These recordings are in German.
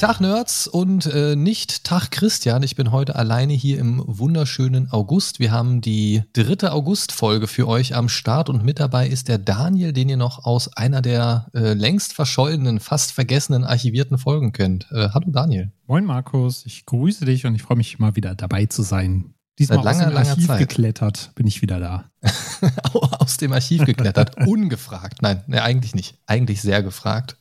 Tag Nerds und äh, nicht Tag Christian. Ich bin heute alleine hier im wunderschönen August. Wir haben die dritte August-Folge für euch am Start und mit dabei ist der Daniel, den ihr noch aus einer der äh, längst verschollenen, fast vergessenen, archivierten Folgen kennt. Äh, hallo Daniel. Moin Markus, ich grüße dich und ich freue mich mal wieder dabei zu sein. Diesmal Seit langer, aus dem Archiv Zeit. geklettert, bin ich wieder da. aus dem Archiv geklettert, ungefragt. Nein, ne, eigentlich nicht. Eigentlich sehr gefragt.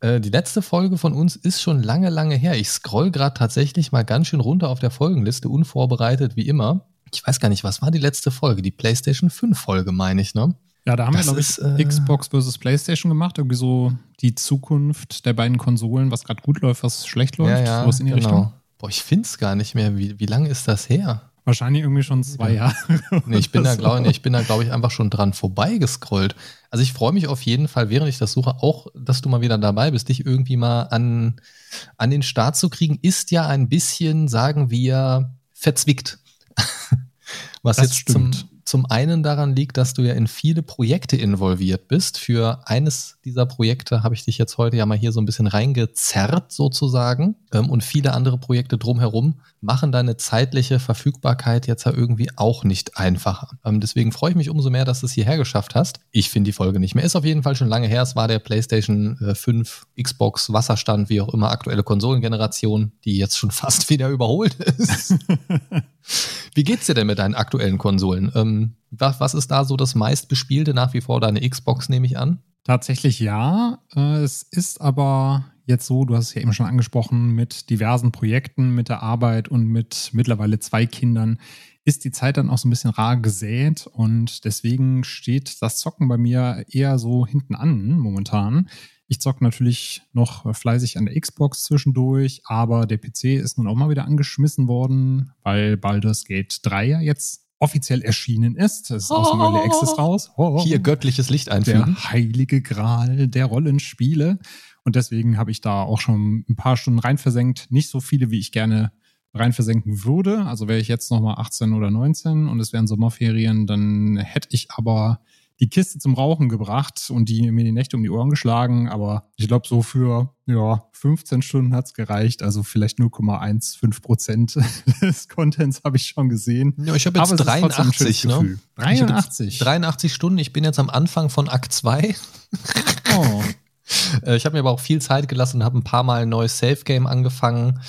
Äh, die letzte Folge von uns ist schon lange, lange her. Ich scroll gerade tatsächlich mal ganz schön runter auf der Folgenliste, unvorbereitet wie immer. Ich weiß gar nicht, was war die letzte Folge? Die PlayStation 5 Folge, meine ich, ne? Ja, da haben das wir, glaube ich, äh, Xbox versus PlayStation gemacht. Irgendwie so die Zukunft der beiden Konsolen, was gerade gut läuft, was schlecht läuft. Ja, ja, was in die genau. Richtung. Boah, ich finde es gar nicht mehr. Wie, wie lange ist das her? Wahrscheinlich irgendwie schon zwei Jahre. Nee, ich bin da, glaube nee, ich, glaub ich, einfach schon dran vorbeigescrollt. Also ich freue mich auf jeden Fall, während ich das suche, auch, dass du mal wieder dabei bist, dich irgendwie mal an, an den Start zu kriegen, ist ja ein bisschen, sagen wir, verzwickt. Was das jetzt stimmt. zum zum einen daran liegt, dass du ja in viele Projekte involviert bist. Für eines dieser Projekte habe ich dich jetzt heute ja mal hier so ein bisschen reingezerrt sozusagen. Ähm, und viele andere Projekte drumherum machen deine zeitliche Verfügbarkeit jetzt ja irgendwie auch nicht einfacher. Ähm, deswegen freue ich mich umso mehr, dass du es hierher geschafft hast. Ich finde die Folge nicht mehr. Ist auf jeden Fall schon lange her. Es war der PlayStation 5, äh, Xbox, Wasserstand, wie auch immer, aktuelle Konsolengeneration, die jetzt schon fast wieder überholt ist. Wie geht's dir denn mit deinen aktuellen Konsolen? Ähm, was, ist da so das meistbespielte nach wie vor? Deine Xbox nehme ich an? Tatsächlich ja. Äh, es ist aber jetzt so, du hast es ja eben schon angesprochen, mit diversen Projekten, mit der Arbeit und mit mittlerweile zwei Kindern ist die Zeit dann auch so ein bisschen rar gesät und deswegen steht das Zocken bei mir eher so hinten an momentan. Ich zocke natürlich noch fleißig an der Xbox zwischendurch, aber der PC ist nun auch mal wieder angeschmissen worden, weil Baldur's Gate 3 ja jetzt offiziell erschienen ist. Es ist aus dem Early Access raus. Oh, Hier göttliches Licht einfügen. Der heilige Gral der Rollenspiele. Und deswegen habe ich da auch schon ein paar Stunden rein versenkt. Nicht so viele, wie ich gerne rein versenken würde. Also wäre ich jetzt nochmal 18 oder 19 und es wären Sommerferien, dann hätte ich aber die Kiste zum Rauchen gebracht und die mir die Nächte um die Ohren geschlagen, aber ich glaube, so für ja, 15 Stunden hat's gereicht, also vielleicht 0,15 Prozent des Contents habe ich schon gesehen. Ja, ich habe jetzt aber 83, ne? 83. 83 Stunden, ich bin jetzt am Anfang von Akt 2. Oh. Äh, ich habe mir aber auch viel Zeit gelassen und habe ein paar Mal ein neues Safe Game angefangen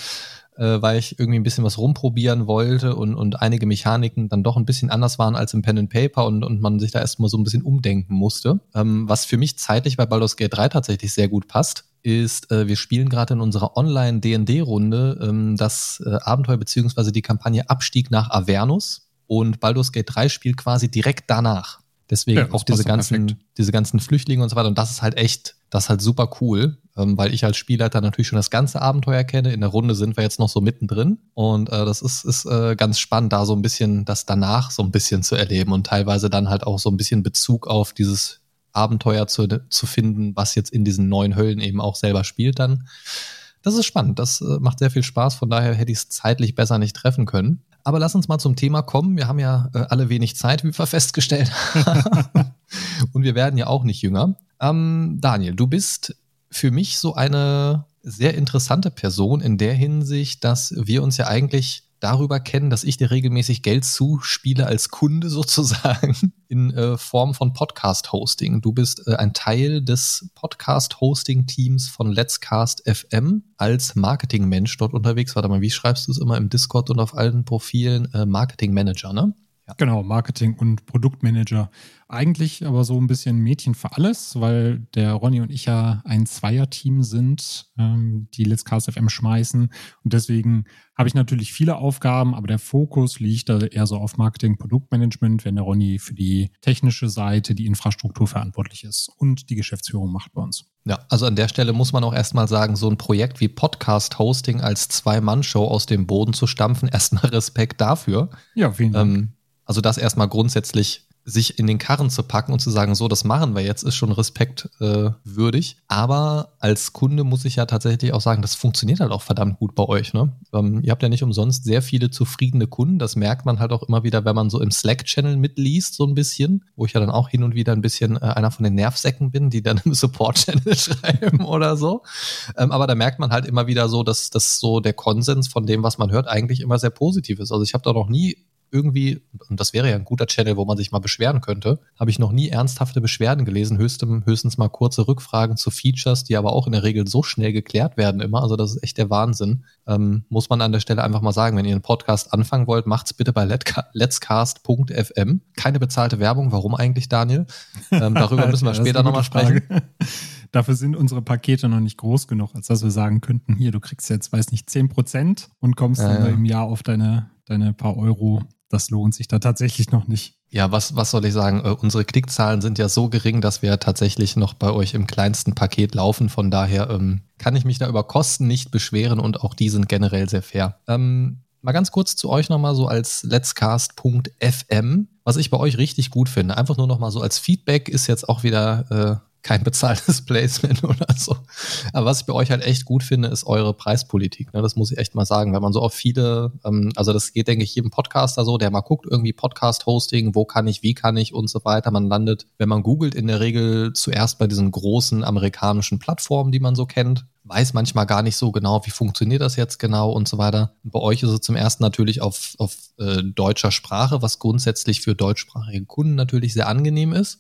äh, weil ich irgendwie ein bisschen was rumprobieren wollte und, und einige Mechaniken dann doch ein bisschen anders waren als im Pen and Paper und, und man sich da erstmal so ein bisschen umdenken musste. Ähm, was für mich zeitlich bei Baldur's Gate 3 tatsächlich sehr gut passt, ist, äh, wir spielen gerade in unserer Online-D&D-Runde ähm, das Abenteuer beziehungsweise die Kampagne Abstieg nach Avernus und Baldur's Gate 3 spielt quasi direkt danach. Deswegen ja, auch diese ganzen, diese ganzen Flüchtlinge und so weiter. Und das ist halt echt, das ist halt super cool, ähm, weil ich als Spielleiter natürlich schon das ganze Abenteuer kenne. In der Runde sind wir jetzt noch so mittendrin. Und äh, das ist, ist äh, ganz spannend, da so ein bisschen das danach so ein bisschen zu erleben und teilweise dann halt auch so ein bisschen Bezug auf dieses Abenteuer zu, zu finden, was jetzt in diesen neuen Höllen eben auch selber spielt dann. Das ist spannend, das äh, macht sehr viel Spaß, von daher hätte ich es zeitlich besser nicht treffen können. Aber lass uns mal zum Thema kommen. Wir haben ja äh, alle wenig Zeit, wie wir festgestellt haben. Und wir werden ja auch nicht jünger. Ähm, Daniel, du bist für mich so eine sehr interessante Person in der Hinsicht, dass wir uns ja eigentlich darüber kennen, dass ich dir regelmäßig Geld zuspiele als Kunde sozusagen in äh, Form von Podcast-Hosting. Du bist äh, ein Teil des Podcast-Hosting-Teams von Let's Cast FM als Marketing-Mensch dort unterwegs. Warte mal, wie schreibst du es immer im Discord und auf allen Profilen? Äh, Marketing-Manager, ne? Ja. Genau, Marketing und Produktmanager. Eigentlich aber so ein bisschen Mädchen für alles, weil der Ronny und ich ja ein Zweierteam sind, ähm, die Let's Cast FM schmeißen. Und deswegen habe ich natürlich viele Aufgaben, aber der Fokus liegt da eher so auf Marketing, Produktmanagement, wenn der Ronny für die technische Seite, die Infrastruktur verantwortlich ist und die Geschäftsführung macht bei uns. Ja, also an der Stelle muss man auch erstmal sagen, so ein Projekt wie Podcast-Hosting als Zwei-Mann-Show aus dem Boden zu stampfen, erstmal Respekt dafür. Ja, vielen Dank. Ähm, also das erstmal grundsätzlich sich in den Karren zu packen und zu sagen, so, das machen wir jetzt, ist schon respektwürdig. Äh, Aber als Kunde muss ich ja tatsächlich auch sagen, das funktioniert halt auch verdammt gut bei euch. Ne? Ähm, ihr habt ja nicht umsonst sehr viele zufriedene Kunden. Das merkt man halt auch immer wieder, wenn man so im Slack-Channel mitliest, so ein bisschen, wo ich ja dann auch hin und wieder ein bisschen äh, einer von den Nervsäcken bin, die dann im Support-Channel schreiben oder so. Ähm, aber da merkt man halt immer wieder so, dass das so der Konsens von dem, was man hört, eigentlich immer sehr positiv ist. Also ich habe da noch nie irgendwie, und das wäre ja ein guter Channel, wo man sich mal beschweren könnte, habe ich noch nie ernsthafte Beschwerden gelesen, höchstens, höchstens mal kurze Rückfragen zu Features, die aber auch in der Regel so schnell geklärt werden immer. Also das ist echt der Wahnsinn. Ähm, muss man an der Stelle einfach mal sagen, wenn ihr einen Podcast anfangen wollt, macht's bitte bei letscast.fm. Keine bezahlte Werbung. Warum eigentlich, Daniel? Ähm, darüber müssen wir später nochmal sprechen. Dafür sind unsere Pakete noch nicht groß genug, als dass wir sagen könnten, hier, du kriegst jetzt, weiß nicht, 10% und kommst äh, dann im Jahr auf deine, deine paar Euro das lohnt sich da tatsächlich noch nicht. Ja, was, was soll ich sagen? Äh, unsere Klickzahlen sind ja so gering, dass wir tatsächlich noch bei euch im kleinsten Paket laufen. Von daher ähm, kann ich mich da über Kosten nicht beschweren und auch die sind generell sehr fair. Ähm, mal ganz kurz zu euch nochmal so als letscast.fm, was ich bei euch richtig gut finde. Einfach nur nochmal so als Feedback ist jetzt auch wieder äh, kein bezahltes Placement oder so. Aber was ich bei euch halt echt gut finde, ist eure Preispolitik. Ne? Das muss ich echt mal sagen. Wenn man so auf viele, ähm, also das geht, denke ich, jedem Podcaster so, der mal guckt, irgendwie Podcast-Hosting, wo kann ich, wie kann ich und so weiter. Man landet, wenn man googelt, in der Regel zuerst bei diesen großen amerikanischen Plattformen, die man so kennt. Weiß manchmal gar nicht so genau, wie funktioniert das jetzt genau und so weiter. Bei euch ist es zum ersten natürlich auf, auf äh, deutscher Sprache, was grundsätzlich für deutschsprachige Kunden natürlich sehr angenehm ist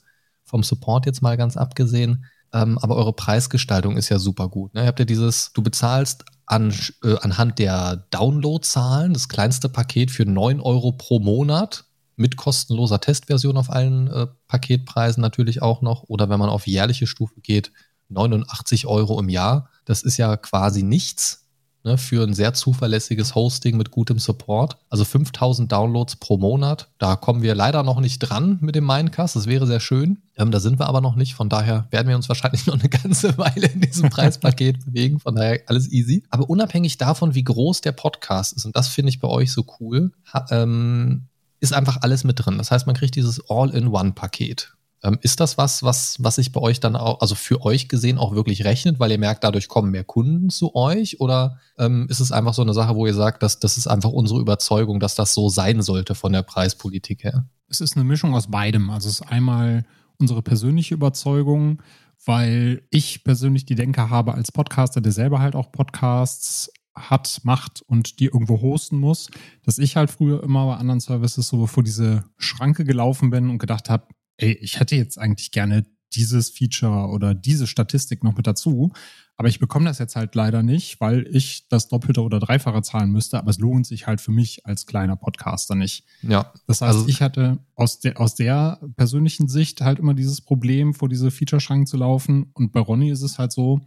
vom Support jetzt mal ganz abgesehen. Ähm, aber eure Preisgestaltung ist ja super gut. Ne? Ihr habt ja dieses, du bezahlst an, äh, anhand der Downloadzahlen das kleinste Paket für 9 Euro pro Monat mit kostenloser Testversion auf allen äh, Paketpreisen natürlich auch noch. Oder wenn man auf jährliche Stufe geht, 89 Euro im Jahr. Das ist ja quasi nichts ne, für ein sehr zuverlässiges Hosting mit gutem Support. Also 5000 Downloads pro Monat. Da kommen wir leider noch nicht dran mit dem Mindcast. Das wäre sehr schön. Ähm, da sind wir aber noch nicht. Von daher werden wir uns wahrscheinlich noch eine ganze Weile in diesem Preispaket bewegen. Von daher alles easy. Aber unabhängig davon, wie groß der Podcast ist, und das finde ich bei euch so cool, ähm, ist einfach alles mit drin. Das heißt, man kriegt dieses All-in-One-Paket. Ähm, ist das was, was, was sich bei euch dann auch, also für euch gesehen auch wirklich rechnet, weil ihr merkt, dadurch kommen mehr Kunden zu euch? Oder ähm, ist es einfach so eine Sache, wo ihr sagt, dass das ist einfach unsere Überzeugung, dass das so sein sollte von der Preispolitik her? Es ist eine Mischung aus beidem. Also es ist einmal unsere persönliche Überzeugung, weil ich persönlich die Denke habe als Podcaster, der selber halt auch Podcasts hat, macht und die irgendwo hosten muss, dass ich halt früher immer bei anderen Services so vor diese Schranke gelaufen bin und gedacht habe, ey, ich hätte jetzt eigentlich gerne dieses Feature oder diese Statistik noch mit dazu, aber ich bekomme das jetzt halt leider nicht, weil ich das Doppelte oder Dreifache zahlen müsste, aber es lohnt sich halt für mich als kleiner Podcaster nicht. Ja. Das heißt, also, ich hatte aus der, aus der persönlichen Sicht halt immer dieses Problem, vor diese Feature-Schranken zu laufen und bei Ronny ist es halt so,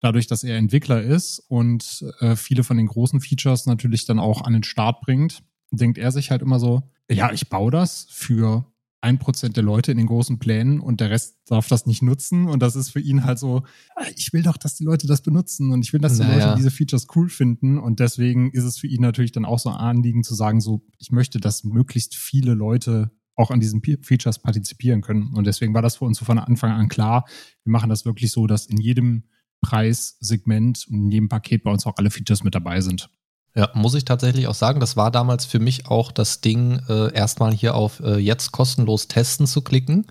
dadurch, dass er Entwickler ist und äh, viele von den großen Features natürlich dann auch an den Start bringt, denkt er sich halt immer so, ja, ich baue das für ein Prozent der Leute in den großen Plänen und der Rest darf das nicht nutzen. Und das ist für ihn halt so, ah, ich will doch, dass die Leute das benutzen und ich will, dass die naja. Leute diese Features cool finden. Und deswegen ist es für ihn natürlich dann auch so ein Anliegen zu sagen, so, ich möchte, dass möglichst viele Leute auch an diesen Features partizipieren können. Und deswegen war das für uns von Anfang an klar. Wir machen das wirklich so, dass in jedem Preissegment und in jedem Paket bei uns auch alle Features mit dabei sind. Ja, muss ich tatsächlich auch sagen, das war damals für mich auch das Ding, äh, erstmal hier auf äh, jetzt kostenlos testen zu klicken.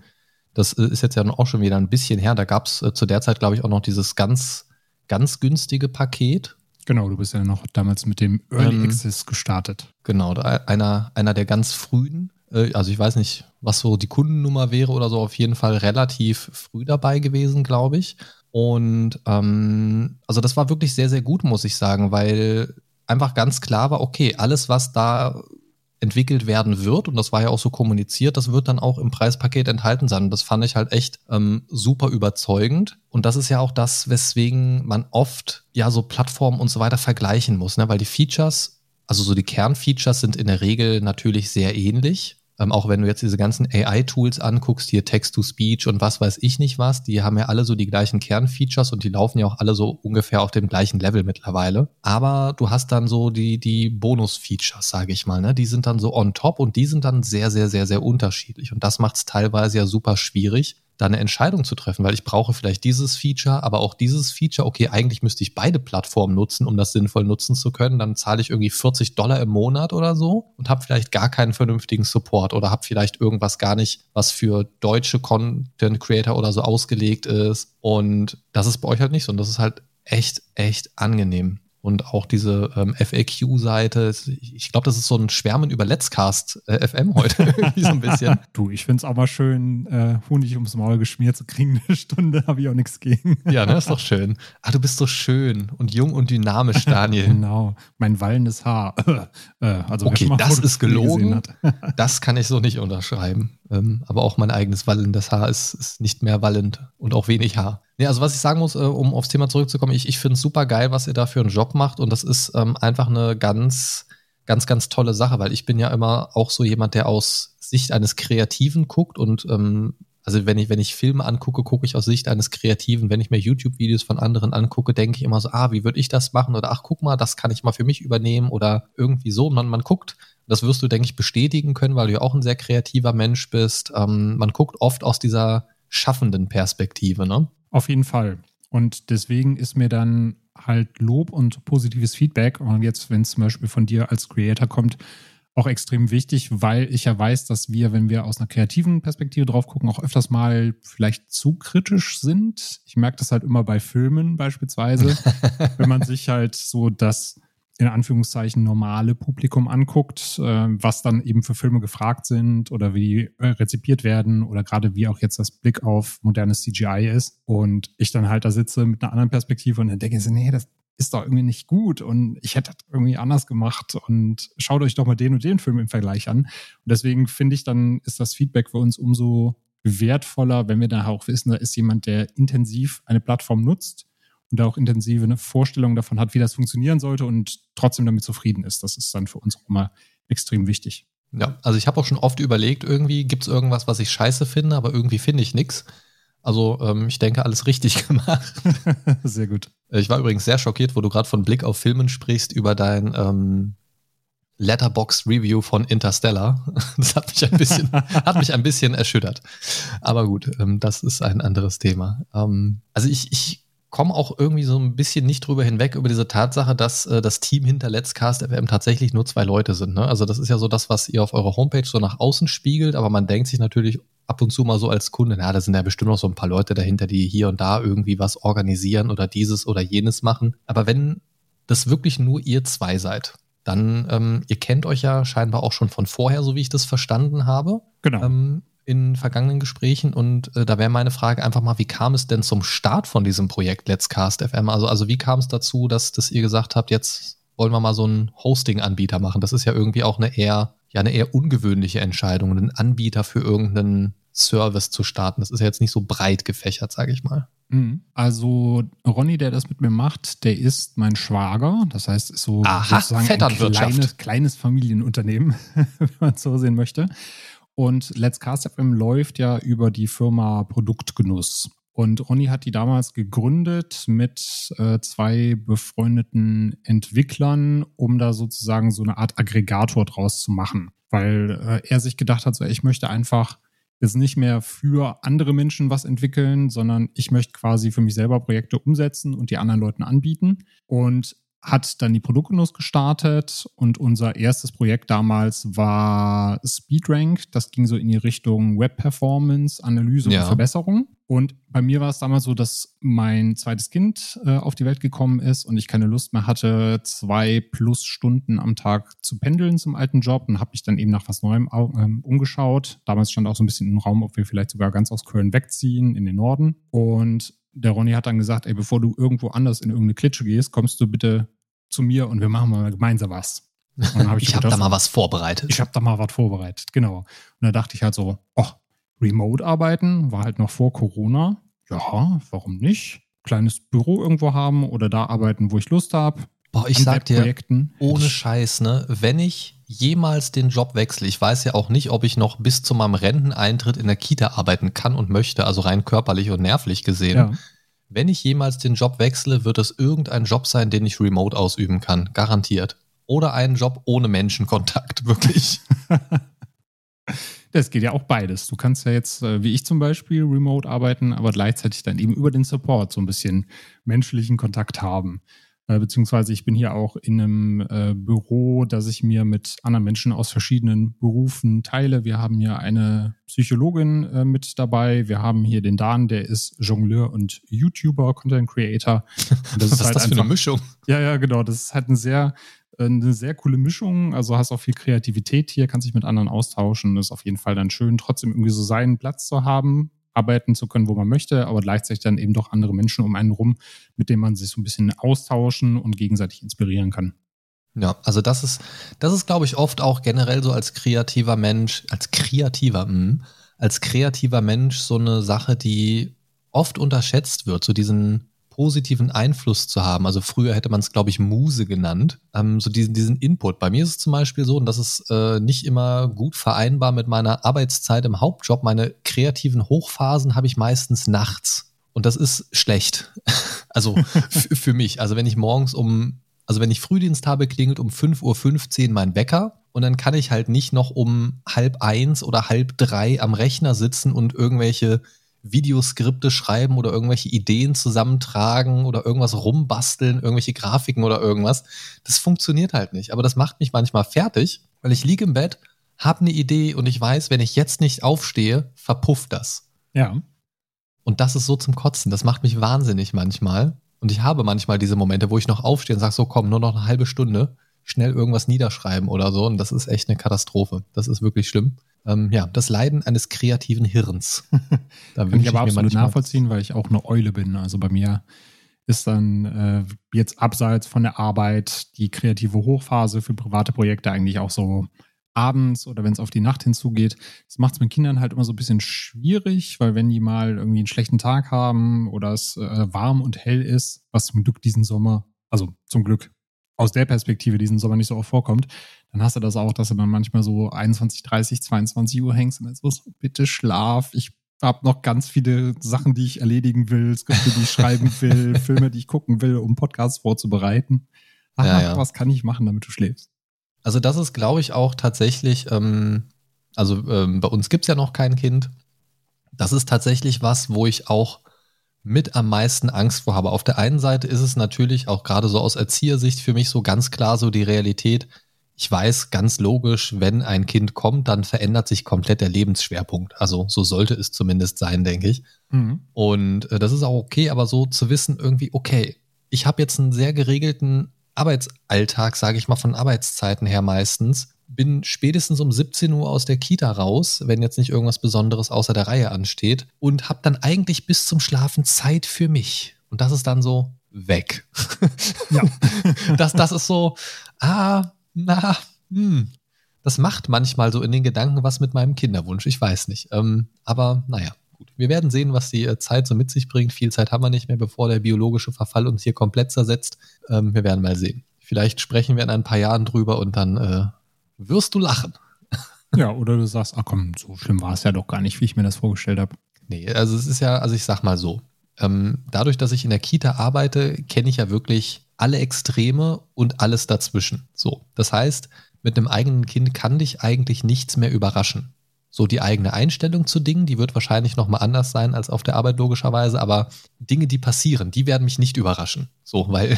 Das äh, ist jetzt ja auch schon wieder ein bisschen her. Da gab es äh, zu der Zeit, glaube ich, auch noch dieses ganz, ganz günstige Paket. Genau, du bist ja noch damals mit dem Early ähm, Access gestartet. Genau, einer, einer der ganz frühen. Äh, also ich weiß nicht, was so die Kundennummer wäre oder so, auf jeden Fall relativ früh dabei gewesen, glaube ich. Und ähm, also das war wirklich sehr, sehr gut, muss ich sagen, weil einfach ganz klar war, okay, alles, was da entwickelt werden wird, und das war ja auch so kommuniziert, das wird dann auch im Preispaket enthalten sein. Und das fand ich halt echt ähm, super überzeugend. Und das ist ja auch das, weswegen man oft ja so Plattformen und so weiter vergleichen muss, ne? weil die Features, also so die Kernfeatures sind in der Regel natürlich sehr ähnlich. Ähm, auch wenn du jetzt diese ganzen AI-Tools anguckst, hier Text-to-Speech und was weiß ich nicht was, die haben ja alle so die gleichen Kernfeatures und die laufen ja auch alle so ungefähr auf dem gleichen Level mittlerweile. Aber du hast dann so die, die Bonus-Features, sage ich mal, ne? Die sind dann so on top und die sind dann sehr, sehr, sehr, sehr unterschiedlich. Und das macht es teilweise ja super schwierig, da eine Entscheidung zu treffen, weil ich brauche vielleicht dieses Feature, aber auch dieses Feature, okay, eigentlich müsste ich beide Plattformen nutzen, um das sinnvoll nutzen zu können, dann zahle ich irgendwie 40 Dollar im Monat oder so und habe vielleicht gar keinen vernünftigen Support oder habe vielleicht irgendwas gar nicht, was für deutsche Content Creator oder so ausgelegt ist. Und das ist bei euch halt nicht so. Und das ist halt echt, echt angenehm und auch diese ähm, FAQ-Seite. Ich glaube, das ist so ein Schwärmen über Let's Cast äh, FM heute, so ein bisschen. Du, ich finde es auch mal schön, äh, Honig ums Maul geschmiert zu kriegen. Eine Stunde habe ich auch nichts gegen. ja, ne, ist doch schön. Ah, du bist so schön und jung und dynamisch, Daniel. genau, mein wallendes Haar. äh, also okay, das ist gelogen. das kann ich so nicht unterschreiben. Ähm, aber auch mein eigenes wallendes Haar ist, ist nicht mehr wallend und auch wenig Haar. Nee, also was ich sagen muss, äh, um aufs Thema zurückzukommen, ich, ich finde es super geil, was ihr da für einen Job macht und das ist ähm, einfach eine ganz, ganz, ganz tolle Sache, weil ich bin ja immer auch so jemand, der aus Sicht eines Kreativen guckt und ähm, also wenn ich, wenn ich Filme angucke, gucke ich aus Sicht eines Kreativen. Wenn ich mir YouTube-Videos von anderen angucke, denke ich immer so, ah, wie würde ich das machen? Oder ach, guck mal, das kann ich mal für mich übernehmen oder irgendwie so. Man, man guckt, das wirst du, denke ich, bestätigen können, weil du ja auch ein sehr kreativer Mensch bist. Ähm, man guckt oft aus dieser schaffenden Perspektive, ne? Auf jeden Fall. Und deswegen ist mir dann halt Lob und positives Feedback, und jetzt, wenn es zum Beispiel von dir als Creator kommt, auch extrem wichtig, weil ich ja weiß, dass wir, wenn wir aus einer kreativen Perspektive drauf gucken, auch öfters mal vielleicht zu kritisch sind. Ich merke das halt immer bei Filmen beispielsweise, wenn man sich halt so das in Anführungszeichen normale Publikum anguckt, äh, was dann eben für Filme gefragt sind oder wie äh, rezipiert werden oder gerade wie auch jetzt das Blick auf modernes CGI ist und ich dann halt da sitze mit einer anderen Perspektive und dann denke ich so, nee, das ist doch irgendwie nicht gut und ich hätte das irgendwie anders gemacht und schaut euch doch mal den und den Film im Vergleich an. Und deswegen finde ich, dann ist das Feedback für uns umso wertvoller, wenn wir da auch wissen, da ist jemand, der intensiv eine Plattform nutzt und da auch intensive eine Vorstellung davon hat, wie das funktionieren sollte und trotzdem damit zufrieden ist. Das ist dann für uns auch immer extrem wichtig. Ja, also ich habe auch schon oft überlegt, irgendwie gibt es irgendwas, was ich scheiße finde, aber irgendwie finde ich nichts. Also ähm, ich denke, alles richtig gemacht. sehr gut. Ich war übrigens sehr schockiert, wo du gerade von Blick auf Filmen sprichst, über dein ähm, Letterbox Review von Interstellar. Das hat mich ein bisschen, hat mich ein bisschen erschüttert. Aber gut, ähm, das ist ein anderes Thema. Ähm, also ich, ich komme auch irgendwie so ein bisschen nicht drüber hinweg über diese Tatsache, dass äh, das Team hinter Let's Cast FM tatsächlich nur zwei Leute sind. Ne? Also das ist ja so das, was ihr auf eurer Homepage so nach außen spiegelt, aber man denkt sich natürlich ab und zu mal so als Kunde, na, da sind ja bestimmt noch so ein paar Leute dahinter, die hier und da irgendwie was organisieren oder dieses oder jenes machen. Aber wenn das wirklich nur ihr zwei seid, dann, ähm, ihr kennt euch ja scheinbar auch schon von vorher, so wie ich das verstanden habe. Genau. Ähm, in vergangenen Gesprächen und äh, da wäre meine Frage einfach mal, wie kam es denn zum Start von diesem Projekt Let's Cast FM? Also, also wie kam es dazu, dass, dass ihr gesagt habt, jetzt wollen wir mal so einen Hosting-Anbieter machen? Das ist ja irgendwie auch eine eher, ja, eine eher ungewöhnliche Entscheidung, einen Anbieter für irgendeinen Service zu starten. Das ist ja jetzt nicht so breit gefächert, sage ich mal. Mhm. Also Ronny, der das mit mir macht, der ist mein Schwager. Das heißt, ist so Aha, sozusagen ein kleines, kleines Familienunternehmen, wenn man es so sehen möchte. Und Let's Cast FM läuft ja über die Firma Produktgenuss. Und Ronny hat die damals gegründet mit äh, zwei befreundeten Entwicklern, um da sozusagen so eine Art Aggregator draus zu machen. Weil äh, er sich gedacht hat, so, ich möchte einfach jetzt nicht mehr für andere Menschen was entwickeln, sondern ich möchte quasi für mich selber Projekte umsetzen und die anderen Leuten anbieten. Und hat dann die Produktgenuss gestartet und unser erstes Projekt damals war SpeedRank. Das ging so in die Richtung Web Performance, Analyse ja. und Verbesserung. Und bei mir war es damals so, dass mein zweites Kind äh, auf die Welt gekommen ist und ich keine Lust mehr hatte, zwei plus Stunden am Tag zu pendeln zum alten Job und habe mich dann eben nach was Neuem ähm, umgeschaut. Damals stand auch so ein bisschen im Raum, ob wir vielleicht sogar ganz aus Köln wegziehen in den Norden. Und der Ronny hat dann gesagt, ey, bevor du irgendwo anders in irgendeine Klitsche gehst, kommst du bitte zu mir und wir machen mal gemeinsam was. Hab ich, ich habe da mal was vorbereitet. Ich habe da mal was vorbereitet, genau. Und da dachte ich halt so, oh, Remote arbeiten war halt noch vor Corona. Ja, warum nicht? Kleines Büro irgendwo haben oder da arbeiten, wo ich Lust habe. Boah, ich sag dir, ohne Scheiß, ne, wenn ich jemals den Job wechsle, ich weiß ja auch nicht, ob ich noch bis zu meinem Renteneintritt in der Kita arbeiten kann und möchte, also rein körperlich und nervlich gesehen. Ja. Wenn ich jemals den Job wechsle, wird es irgendein Job sein, den ich remote ausüben kann. Garantiert. Oder einen Job ohne Menschenkontakt, wirklich. Das geht ja auch beides. Du kannst ja jetzt, äh, wie ich zum Beispiel, remote arbeiten, aber gleichzeitig dann eben über den Support so ein bisschen menschlichen Kontakt haben. Äh, beziehungsweise ich bin hier auch in einem äh, Büro, das ich mir mit anderen Menschen aus verschiedenen Berufen teile. Wir haben hier eine Psychologin äh, mit dabei. Wir haben hier den Dan, der ist Jongleur und YouTuber, Content Creator. Und das ist Was halt ist das einfach, für eine Mischung? Ja, ja, genau. Das ist halt ein sehr eine sehr coole Mischung. Also hast auch viel Kreativität hier, kannst dich mit anderen austauschen. Das ist auf jeden Fall dann schön, trotzdem irgendwie so seinen Platz zu haben, arbeiten zu können, wo man möchte, aber gleichzeitig dann eben doch andere Menschen um einen rum, mit denen man sich so ein bisschen austauschen und gegenseitig inspirieren kann. Ja, also das ist, das ist, glaube ich, oft auch generell so als kreativer Mensch, als kreativer, mh, hm, als kreativer Mensch so eine Sache, die oft unterschätzt wird, so diesen positiven Einfluss zu haben. Also früher hätte man es, glaube ich, Muse genannt. Ähm, so diesen, diesen Input. Bei mir ist es zum Beispiel so, und das ist äh, nicht immer gut vereinbar mit meiner Arbeitszeit im Hauptjob. Meine kreativen Hochphasen habe ich meistens nachts. Und das ist schlecht. also für mich. Also wenn ich morgens um, also wenn ich Frühdienst habe, klingelt um 5.15 Uhr mein Wecker. Und dann kann ich halt nicht noch um halb eins oder halb drei am Rechner sitzen und irgendwelche Videoskripte schreiben oder irgendwelche Ideen zusammentragen oder irgendwas rumbasteln, irgendwelche Grafiken oder irgendwas. Das funktioniert halt nicht. Aber das macht mich manchmal fertig, weil ich liege im Bett, habe eine Idee und ich weiß, wenn ich jetzt nicht aufstehe, verpufft das. Ja. Und das ist so zum Kotzen. Das macht mich wahnsinnig manchmal. Und ich habe manchmal diese Momente, wo ich noch aufstehe und sage, so komm, nur noch eine halbe Stunde, schnell irgendwas niederschreiben oder so. Und das ist echt eine Katastrophe. Das ist wirklich schlimm ähm, ja, das Leiden eines kreativen Hirns. Da Kann ich aber ich absolut nachvollziehen, weil ich auch eine Eule bin. Also bei mir ist dann äh, jetzt abseits von der Arbeit die kreative Hochphase für private Projekte eigentlich auch so abends oder wenn es auf die Nacht hinzugeht. Das macht es mit Kindern halt immer so ein bisschen schwierig, weil wenn die mal irgendwie einen schlechten Tag haben oder es äh, warm und hell ist, was zum Glück diesen Sommer, also zum Glück aus der Perspektive diesen Sommer nicht so oft vorkommt, dann hast du das auch, dass du dann manchmal so 21, 30, 22 Uhr hängst und dann so, bitte schlaf, ich habe noch ganz viele Sachen, die ich erledigen will, Skripte, die ich schreiben will, Filme, die ich gucken will, um Podcasts vorzubereiten. Ach, ja, ja. was kann ich machen, damit du schläfst? Also das ist, glaube ich, auch tatsächlich, ähm, also ähm, bei uns gibt's ja noch kein Kind. Das ist tatsächlich was, wo ich auch mit am meisten Angst vor habe. Auf der einen Seite ist es natürlich auch gerade so aus Erziehersicht für mich so ganz klar so die Realität. Ich weiß ganz logisch, wenn ein Kind kommt, dann verändert sich komplett der Lebensschwerpunkt. Also so sollte es zumindest sein, denke ich. Mhm. Und äh, das ist auch okay, aber so zu wissen irgendwie, okay, ich habe jetzt einen sehr geregelten Arbeitsalltag, sage ich mal, von Arbeitszeiten her meistens bin spätestens um 17 Uhr aus der Kita raus, wenn jetzt nicht irgendwas Besonderes außer der Reihe ansteht und habe dann eigentlich bis zum Schlafen Zeit für mich. Und das ist dann so weg. Ja. das, das ist so, ah, na, hm. Das macht manchmal so in den Gedanken was mit meinem Kinderwunsch. Ich weiß nicht. Ähm, aber naja, gut. Wir werden sehen, was die äh, Zeit so mit sich bringt. Viel Zeit haben wir nicht mehr, bevor der biologische Verfall uns hier komplett zersetzt. Ähm, wir werden mal sehen. Vielleicht sprechen wir in ein paar Jahren drüber und dann äh, wirst du lachen. Ja, oder du sagst, ach komm, so schlimm war es ja doch gar nicht, wie ich mir das vorgestellt habe. Nee, also es ist ja, also ich sag mal so, ähm, dadurch, dass ich in der Kita arbeite, kenne ich ja wirklich alle Extreme und alles dazwischen. So, das heißt, mit einem eigenen Kind kann dich eigentlich nichts mehr überraschen. So die eigene Einstellung zu Dingen, die wird wahrscheinlich nochmal anders sein als auf der Arbeit logischerweise, aber Dinge, die passieren, die werden mich nicht überraschen. So, weil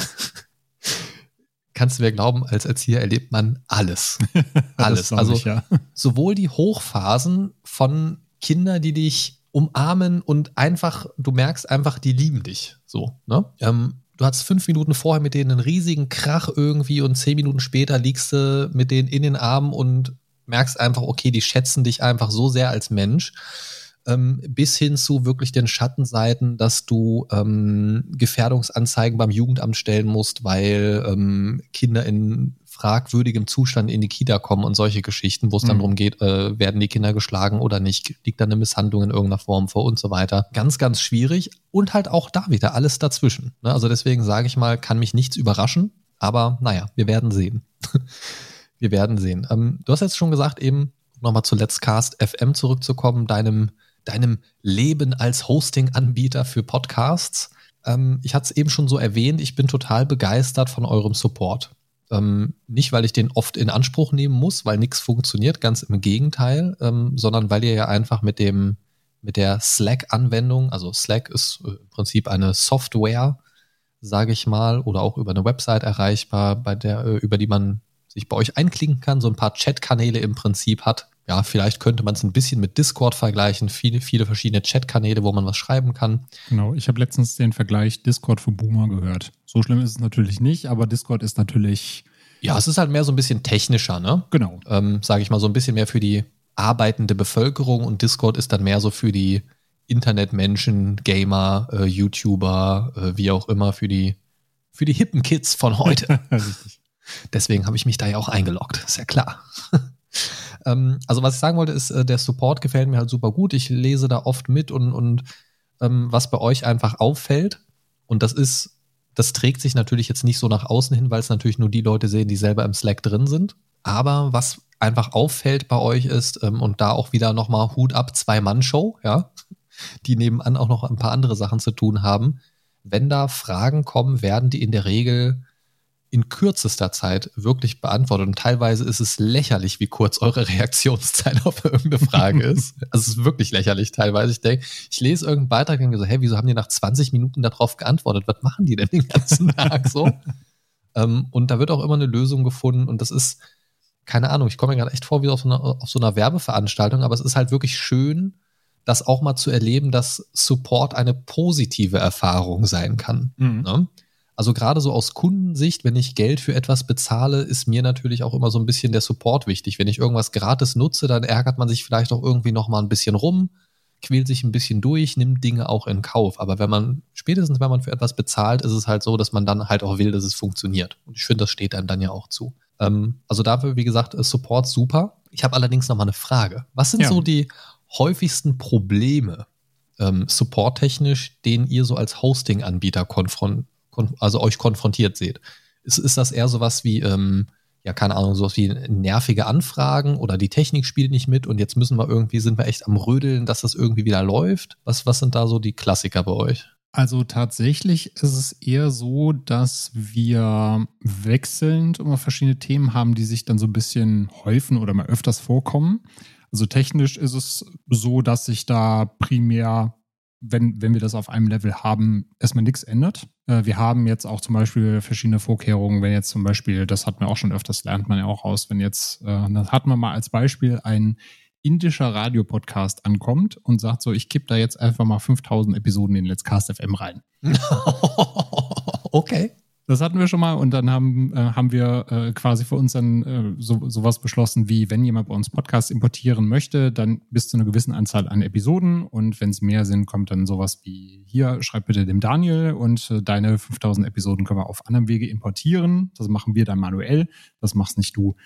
kannst du mir glauben, als Erzieher erlebt man alles. Alles. also ich, ja. sowohl die Hochphasen von Kindern, die dich umarmen und einfach, du merkst einfach, die lieben dich. So, ne? Ähm, du hast fünf Minuten vorher mit denen einen riesigen Krach irgendwie und zehn Minuten später liegst du mit denen in den Armen und merkst einfach, okay, die schätzen dich einfach so sehr als Mensch ähm, bis hin zu wirklich den Schattenseiten, dass du ähm, Gefährdungsanzeigen beim Jugendamt stellen musst, weil ähm, Kinder in fragwürdigem Zustand in die Kita kommen und solche Geschichten, wo es dann mhm. darum geht, äh, werden die Kinder geschlagen oder nicht, liegt da eine Misshandlung in irgendeiner Form vor und so weiter. Ganz, ganz schwierig und halt auch da wieder alles dazwischen. Ne? Also deswegen sage ich mal, kann mich nichts überraschen, aber naja, wir werden sehen. Wir werden sehen. Ähm, du hast jetzt schon gesagt, eben nochmal zu Let's Cast FM zurückzukommen, deinem, deinem Leben als Hosting-Anbieter für Podcasts. Ähm, ich hatte es eben schon so erwähnt, ich bin total begeistert von eurem Support. Ähm, nicht, weil ich den oft in Anspruch nehmen muss, weil nichts funktioniert, ganz im Gegenteil, ähm, sondern weil ihr ja einfach mit dem, mit der Slack-Anwendung, also Slack ist äh, im Prinzip eine Software, sage ich mal, oder auch über eine Website erreichbar, bei der, äh, über die man sich bei euch einklinken kann, so ein paar Chat-Kanäle im Prinzip hat. Ja, vielleicht könnte man es ein bisschen mit Discord vergleichen, viele, viele verschiedene Chat-Kanäle, wo man was schreiben kann. Genau, ich habe letztens den Vergleich Discord für Boomer gehört. So schlimm ist es natürlich nicht, aber Discord ist natürlich. Ja, es ist halt mehr so ein bisschen technischer, ne? Genau. Ähm, Sage ich mal, so ein bisschen mehr für die arbeitende Bevölkerung und Discord ist dann mehr so für die Internetmenschen, Gamer, äh, YouTuber, äh, wie auch immer, für die, für die hippen Kids von heute. Deswegen habe ich mich da ja auch eingeloggt, ist ja klar. Ähm, also was ich sagen wollte, ist, äh, der Support gefällt mir halt super gut. Ich lese da oft mit und, und ähm, was bei euch einfach auffällt, und das ist, das trägt sich natürlich jetzt nicht so nach außen hin, weil es natürlich nur die Leute sehen, die selber im Slack drin sind. Aber was einfach auffällt bei euch ist, ähm, und da auch wieder nochmal Hut ab, Zwei-Mann-Show, ja, die nebenan auch noch ein paar andere Sachen zu tun haben. Wenn da Fragen kommen, werden die in der Regel in kürzester Zeit wirklich beantwortet. Und teilweise ist es lächerlich, wie kurz eure Reaktionszeit auf irgendeine Frage ist. Also es ist wirklich lächerlich teilweise. Ich denke, ich lese irgendeinen Beitrag und denke so, hey, wieso haben die nach 20 Minuten darauf geantwortet? Was machen die denn den ganzen Tag so? ähm, und da wird auch immer eine Lösung gefunden und das ist, keine Ahnung, ich komme mir gerade echt vor wie auf so, einer, auf so einer Werbeveranstaltung, aber es ist halt wirklich schön, das auch mal zu erleben, dass Support eine positive Erfahrung sein kann. Mhm. Ne? Also gerade so aus Kundensicht, wenn ich Geld für etwas bezahle, ist mir natürlich auch immer so ein bisschen der Support wichtig. Wenn ich irgendwas gratis nutze, dann ärgert man sich vielleicht auch irgendwie noch mal ein bisschen rum, quält sich ein bisschen durch, nimmt Dinge auch in Kauf. Aber wenn man, spätestens wenn man für etwas bezahlt, ist es halt so, dass man dann halt auch will, dass es funktioniert. Und ich finde, das steht einem dann ja auch zu. Ähm, also dafür, wie gesagt, Support super. Ich habe allerdings noch mal eine Frage. Was sind ja. so die häufigsten Probleme ähm, supporttechnisch, denen ihr so als Hosting-Anbieter konfron also euch konfrontiert seht? Ist, ist das eher sowas wie, ähm, ja, keine Ahnung, sowas wie nervige Anfragen oder die Technik spielt nicht mit und jetzt müssen wir irgendwie, sind wir echt am Rödeln, dass das irgendwie wieder läuft? Was, was sind da so die Klassiker bei euch? Also tatsächlich ist es eher so, dass wir wechselnd immer verschiedene Themen haben, die sich dann so ein bisschen häufen oder mal öfters vorkommen. Also technisch ist es so, dass sich da primär, wenn, wenn wir das auf einem Level haben, erstmal nichts ändert. Äh, wir haben jetzt auch zum Beispiel verschiedene Vorkehrungen, wenn jetzt zum Beispiel, das hat man auch schon öfters, lernt man ja auch aus, wenn jetzt, äh, das hat man mal als Beispiel ein indischer Radiopodcast ankommt und sagt so, ich kipp da jetzt einfach mal 5000 Episoden in Let's Cast FM rein. okay. Das hatten wir schon mal und dann haben, äh, haben wir äh, quasi für uns dann äh, so, sowas beschlossen, wie wenn jemand bei uns Podcasts importieren möchte, dann bis zu einer gewissen Anzahl an Episoden und wenn es mehr sind, kommt dann sowas wie hier, schreib bitte dem Daniel und äh, deine 5000 Episoden können wir auf anderem Wege importieren. Das machen wir dann manuell, das machst nicht du.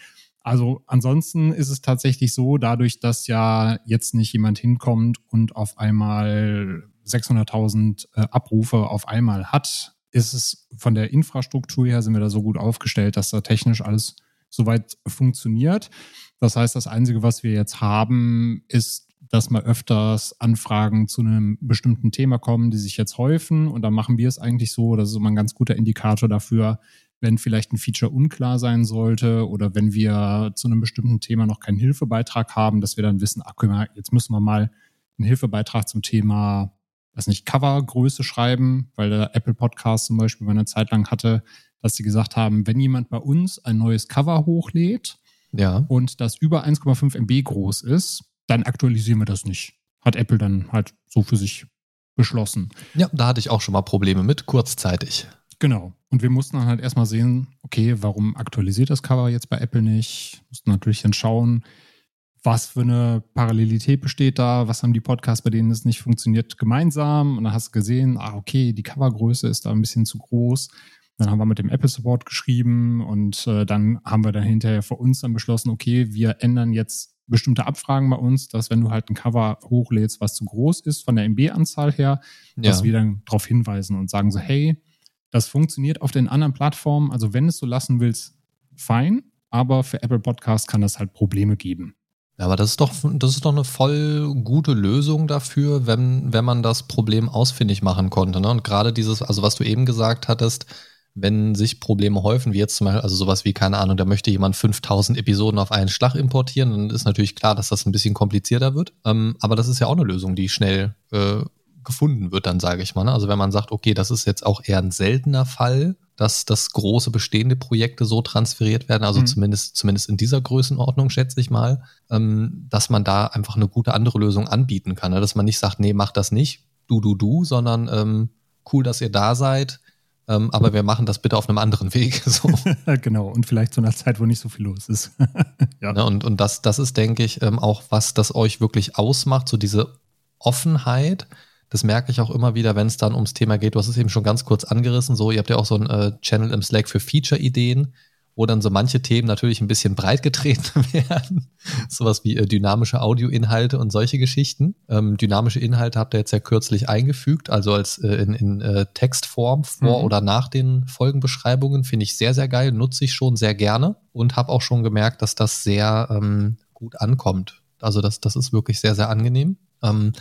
Also ansonsten ist es tatsächlich so, dadurch, dass ja jetzt nicht jemand hinkommt und auf einmal 600.000 äh, Abrufe auf einmal hat, ist es von der Infrastruktur her, sind wir da so gut aufgestellt, dass da technisch alles soweit funktioniert. Das heißt, das Einzige, was wir jetzt haben, ist, dass mal öfters Anfragen zu einem bestimmten Thema kommen, die sich jetzt häufen. Und dann machen wir es eigentlich so, das ist immer ein ganz guter Indikator dafür, wenn vielleicht ein Feature unklar sein sollte oder wenn wir zu einem bestimmten Thema noch keinen Hilfebeitrag haben, dass wir dann wissen, ach, jetzt müssen wir mal einen Hilfebeitrag zum Thema weiß nicht, Covergröße schreiben, weil der Apple Podcast zum Beispiel eine Zeit lang hatte, dass sie gesagt haben, wenn jemand bei uns ein neues Cover hochlädt ja. und das über 1,5 MB groß ist, dann aktualisieren wir das nicht. Hat Apple dann halt so für sich beschlossen. Ja, da hatte ich auch schon mal Probleme mit, kurzzeitig. Genau. Und wir mussten dann halt erstmal sehen, okay, warum aktualisiert das Cover jetzt bei Apple nicht? Mussten natürlich dann schauen, was für eine Parallelität besteht da, was haben die Podcasts, bei denen es nicht funktioniert, gemeinsam. Und dann hast du gesehen, ah, okay, die Covergröße ist da ein bisschen zu groß. Dann haben wir mit dem Apple Support geschrieben und äh, dann haben wir dann hinterher für uns dann beschlossen, okay, wir ändern jetzt bestimmte Abfragen bei uns, dass wenn du halt ein Cover hochlädst, was zu groß ist von der MB-Anzahl her, ja. dass wir dann darauf hinweisen und sagen so, hey, das funktioniert auf den anderen Plattformen, also wenn du es so lassen willst, fein, aber für Apple Podcast kann das halt Probleme geben. Ja, aber das ist doch, das ist doch eine voll gute Lösung dafür, wenn, wenn man das Problem ausfindig machen konnte. Ne? Und gerade dieses, also was du eben gesagt hattest, wenn sich Probleme häufen, wie jetzt zum Beispiel, also sowas wie, keine Ahnung, da möchte jemand 5000 Episoden auf einen Schlag importieren, dann ist natürlich klar, dass das ein bisschen komplizierter wird. Ähm, aber das ist ja auch eine Lösung, die schnell äh, gefunden wird, dann sage ich mal. Ne? Also wenn man sagt, okay, das ist jetzt auch eher ein seltener Fall, dass das große bestehende Projekte so transferiert werden, also mhm. zumindest, zumindest in dieser Größenordnung, schätze ich mal, ähm, dass man da einfach eine gute andere Lösung anbieten kann. Ne? Dass man nicht sagt, nee, mach das nicht, du, du, du, sondern ähm, cool, dass ihr da seid, ähm, aber wir machen das bitte auf einem anderen Weg. So. genau, und vielleicht zu einer Zeit, wo nicht so viel los ist. ja. Ne, und, und das, das ist, denke ich, ähm, auch was das euch wirklich ausmacht, so diese Offenheit, das merke ich auch immer wieder, wenn es dann ums Thema geht. Du hast es eben schon ganz kurz angerissen. So, ihr habt ja auch so einen äh, Channel im Slack für Feature-Ideen, wo dann so manche Themen natürlich ein bisschen breit getreten werden. Sowas wie äh, dynamische Audioinhalte und solche Geschichten. Ähm, dynamische Inhalte habt ihr jetzt ja kürzlich eingefügt, also als äh, in, in äh, Textform vor mhm. oder nach den Folgenbeschreibungen. Finde ich sehr, sehr geil, nutze ich schon sehr gerne und habe auch schon gemerkt, dass das sehr ähm, gut ankommt. Also das, das ist wirklich sehr, sehr angenehm. Ähm,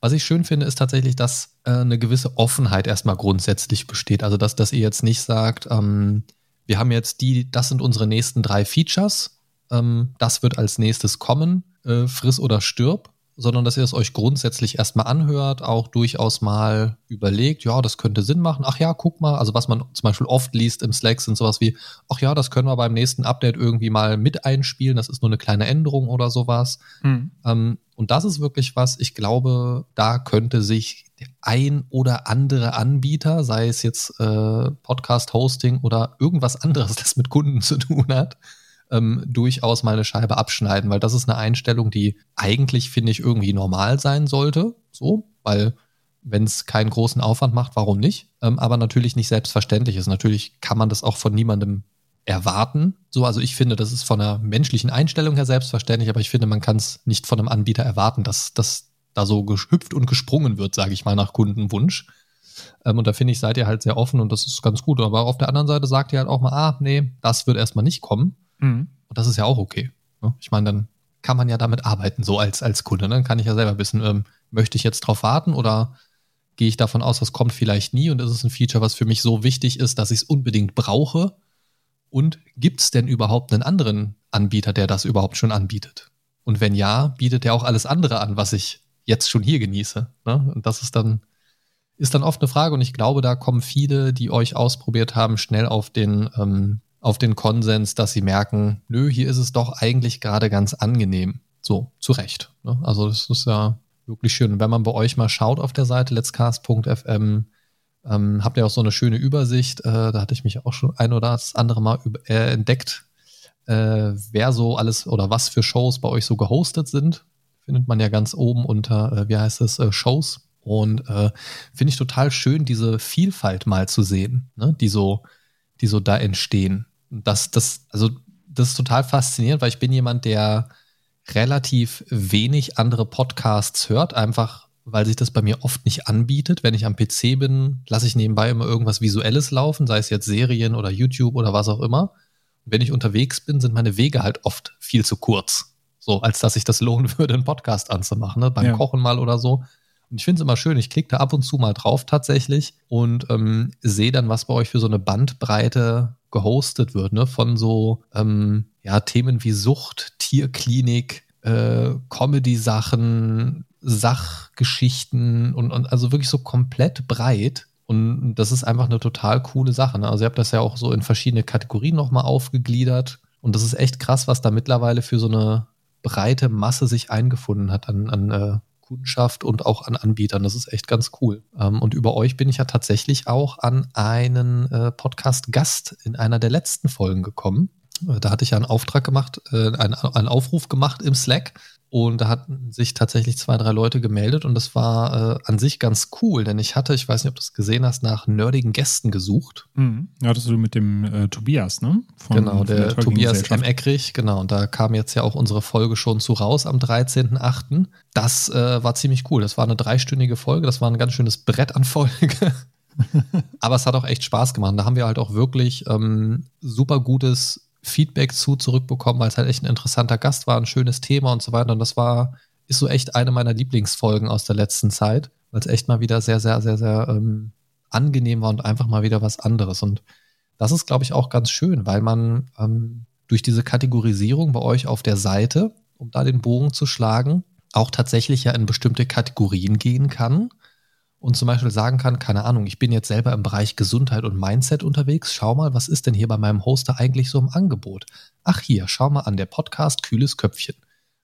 was ich schön finde, ist tatsächlich, dass äh, eine gewisse Offenheit erstmal grundsätzlich besteht. Also, dass, dass ihr jetzt nicht sagt, ähm, wir haben jetzt die, das sind unsere nächsten drei Features, ähm, das wird als nächstes kommen, äh, friss oder stirb, sondern dass ihr es euch grundsätzlich erstmal anhört, auch durchaus mal überlegt, ja, das könnte Sinn machen. Ach ja, guck mal, also was man zum Beispiel oft liest im Slack sind sowas wie, ach ja, das können wir beim nächsten Update irgendwie mal mit einspielen, das ist nur eine kleine Änderung oder sowas. Mhm. Ähm, und das ist wirklich was, ich glaube, da könnte sich der ein oder andere Anbieter, sei es jetzt äh, Podcast-Hosting oder irgendwas anderes, das mit Kunden zu tun hat, ähm, durchaus mal eine Scheibe abschneiden, weil das ist eine Einstellung, die eigentlich, finde ich, irgendwie normal sein sollte. So, weil wenn es keinen großen Aufwand macht, warum nicht? Ähm, aber natürlich nicht selbstverständlich ist. Natürlich kann man das auch von niemandem erwarten. So, also ich finde, das ist von der menschlichen Einstellung her selbstverständlich, aber ich finde, man kann es nicht von einem Anbieter erwarten, dass das da so gehüpft und gesprungen wird, sage ich mal, nach Kundenwunsch. Ähm, und da finde ich, seid ihr halt sehr offen und das ist ganz gut. Aber auf der anderen Seite sagt ihr halt auch mal, ah, nee, das wird erstmal nicht kommen. Mhm. Und das ist ja auch okay. Ne? Ich meine, dann kann man ja damit arbeiten, so als, als Kunde. Ne? Dann kann ich ja selber wissen, ähm, möchte ich jetzt drauf warten oder gehe ich davon aus, das kommt vielleicht nie und ist es ein Feature, was für mich so wichtig ist, dass ich es unbedingt brauche? Und gibt es denn überhaupt einen anderen Anbieter, der das überhaupt schon anbietet? Und wenn ja, bietet er auch alles andere an, was ich jetzt schon hier genieße. Ne? Und das ist dann, ist dann oft eine Frage und ich glaube, da kommen viele, die euch ausprobiert haben, schnell auf den ähm, auf den Konsens, dass sie merken, nö, hier ist es doch eigentlich gerade ganz angenehm. So, zu Recht. Ne? Also das ist ja wirklich schön. Und wenn man bei euch mal schaut auf der Seite letscast.fm, ähm, habt ihr auch so eine schöne Übersicht. Äh, da hatte ich mich auch schon ein oder das andere Mal äh, entdeckt, äh, wer so alles oder was für Shows bei euch so gehostet sind. Findet man ja ganz oben unter, äh, wie heißt es, äh, Shows. Und äh, finde ich total schön, diese Vielfalt mal zu sehen, ne? die so, die so da entstehen das, das, also das ist total faszinierend, weil ich bin jemand, der relativ wenig andere Podcasts hört, einfach weil sich das bei mir oft nicht anbietet. Wenn ich am PC bin, lasse ich nebenbei immer irgendwas Visuelles laufen, sei es jetzt Serien oder YouTube oder was auch immer. Und wenn ich unterwegs bin, sind meine Wege halt oft viel zu kurz. So, als dass ich das lohnen würde, einen Podcast anzumachen, ne? beim ja. Kochen mal oder so. Und ich finde es immer schön, ich klicke da ab und zu mal drauf tatsächlich und ähm, sehe dann, was bei euch für so eine Bandbreite gehostet wird, ne? Von so ähm, ja, Themen wie Sucht, Tierklinik, äh, Comedy-Sachen, Sachgeschichten und, und also wirklich so komplett breit. Und das ist einfach eine total coole Sache. Ne? Also ihr habt das ja auch so in verschiedene Kategorien nochmal aufgegliedert. Und das ist echt krass, was da mittlerweile für so eine breite Masse sich eingefunden hat an, an äh, Kundschaft und auch an Anbietern. Das ist echt ganz cool. Ähm, und über euch bin ich ja tatsächlich auch an einen äh, Podcast-Gast in einer der letzten Folgen gekommen. Äh, da hatte ich ja einen Auftrag gemacht, äh, einen, einen Aufruf gemacht im Slack und da hatten sich tatsächlich zwei, drei Leute gemeldet und das war äh, an sich ganz cool, denn ich hatte, ich weiß nicht, ob du es gesehen hast, nach nerdigen Gästen gesucht. Mhm. Ja, das du mit dem äh, Tobias, ne? Von, genau, der, der Tobias M. Eckrich, genau. Und da kam jetzt ja auch unsere Folge schon zu raus am 13.8. Das äh, war ziemlich cool. Das war eine dreistündige Folge, das war ein ganz schönes Brett an Folge. Aber es hat auch echt Spaß gemacht. Da haben wir halt auch wirklich ähm, super gutes Feedback zu zurückbekommen, weil es halt echt ein interessanter Gast war, ein schönes Thema und so weiter. Und das war, ist so echt eine meiner Lieblingsfolgen aus der letzten Zeit, weil es echt mal wieder sehr, sehr, sehr, sehr ähm, angenehm war und einfach mal wieder was anderes. Und das ist, glaube ich, auch ganz schön, weil man ähm, durch diese Kategorisierung bei euch auf der Seite, um da den Bogen zu schlagen, auch tatsächlich ja in bestimmte Kategorien gehen kann und zum Beispiel sagen kann, keine Ahnung, ich bin jetzt selber im Bereich Gesundheit und Mindset unterwegs, schau mal, was ist denn hier bei meinem Hoster eigentlich so im Angebot? Ach hier, schau mal an, der Podcast Kühles Köpfchen.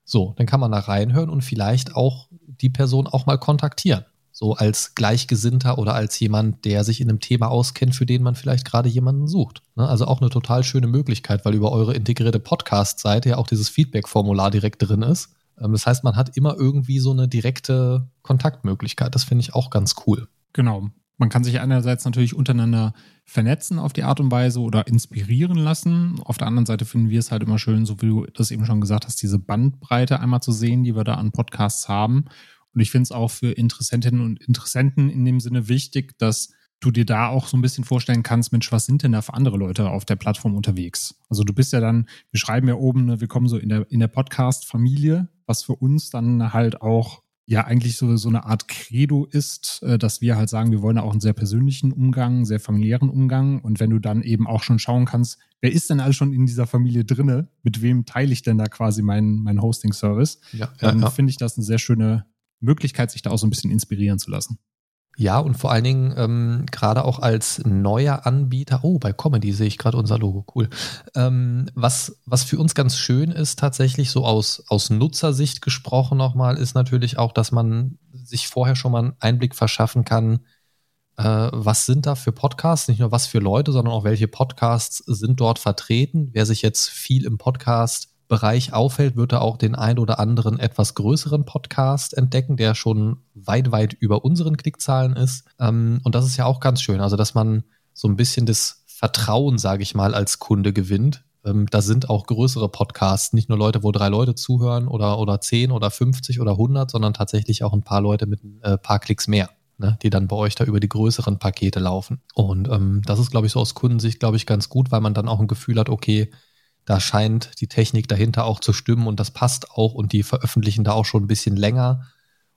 So, dann kann man da reinhören und vielleicht auch die Person auch mal kontaktieren. So als Gleichgesinnter oder als jemand, der sich in einem Thema auskennt, für den man vielleicht gerade jemanden sucht. Ne? Also auch eine total schöne Möglichkeit, weil über eure integrierte Podcast-Seite ja auch dieses Feedback-Formular direkt drin ist. Ähm, das heißt, man hat immer irgendwie so eine direkte Kontaktmöglichkeit. Das finde ich auch ganz cool. Genau. Man kann sich einerseits natürlich untereinander vernetzen auf die Art und Weise oder inspirieren lassen. Auf der anderen Seite finden wir es halt immer schön, so wie du das eben schon gesagt hast, diese Bandbreite einmal zu sehen, die wir da an Podcasts haben. Und ich finde es auch für Interessentinnen und Interessenten in dem Sinne wichtig, dass du dir da auch so ein bisschen vorstellen kannst, Mensch, was sind denn da für andere Leute auf der Plattform unterwegs? Also du bist ja dann, wir schreiben ja oben, ne, wir kommen so in der, in der Podcast-Familie, was für uns dann halt auch ja eigentlich so, so eine Art Credo ist, äh, dass wir halt sagen, wir wollen auch einen sehr persönlichen Umgang, sehr familiären Umgang. Und wenn du dann eben auch schon schauen kannst, wer ist denn alles schon in dieser Familie drinne? Mit wem teile ich denn da quasi meinen, meinen Hosting-Service? Ja, dann ja. finde ich das eine sehr schöne Möglichkeit, sich da auch so ein bisschen inspirieren zu lassen. Ja, und vor allen Dingen ähm, gerade auch als neuer Anbieter, oh, bei Comedy sehe ich gerade unser Logo, cool. Ähm, was, was für uns ganz schön ist, tatsächlich so aus, aus Nutzersicht gesprochen nochmal, ist natürlich auch, dass man sich vorher schon mal einen Einblick verschaffen kann, äh, was sind da für Podcasts, nicht nur was für Leute, sondern auch welche Podcasts sind dort vertreten. Wer sich jetzt viel im Podcast Bereich auffällt, wird er auch den ein oder anderen etwas größeren Podcast entdecken, der schon weit, weit über unseren Klickzahlen ist. Ähm, und das ist ja auch ganz schön. Also, dass man so ein bisschen das Vertrauen, sage ich mal, als Kunde gewinnt. Ähm, da sind auch größere Podcasts, nicht nur Leute, wo drei Leute zuhören oder, oder zehn oder 50 oder 100, sondern tatsächlich auch ein paar Leute mit ein äh, paar Klicks mehr. Ne, die dann bei euch da über die größeren Pakete laufen. Und ähm, das ist, glaube ich, so aus Kundensicht, glaube ich, ganz gut, weil man dann auch ein Gefühl hat, okay, da scheint die Technik dahinter auch zu stimmen und das passt auch und die veröffentlichen da auch schon ein bisschen länger.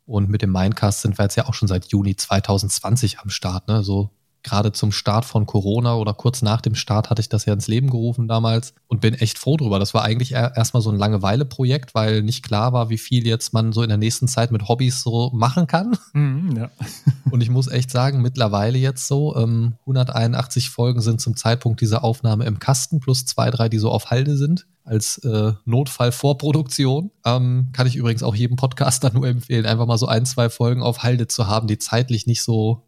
Und mit dem Mindcast sind wir jetzt ja auch schon seit Juni 2020 am Start. Ne? So gerade zum Start von Corona oder kurz nach dem Start hatte ich das ja ins Leben gerufen damals und bin echt froh drüber. Das war eigentlich erstmal so ein Langeweile-Projekt, weil nicht klar war, wie viel jetzt man so in der nächsten Zeit mit Hobbys so machen kann. Mhm, ja. und ich muss echt sagen, mittlerweile jetzt so, ähm, 181 Folgen sind zum Zeitpunkt dieser Aufnahme im Kasten, plus zwei, drei, die so auf Halde sind als äh, Notfallvorproduktion. Ähm, kann ich übrigens auch jedem Podcaster nur empfehlen, einfach mal so ein, zwei Folgen auf Halde zu haben, die zeitlich nicht so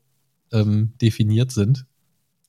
ähm, definiert sind.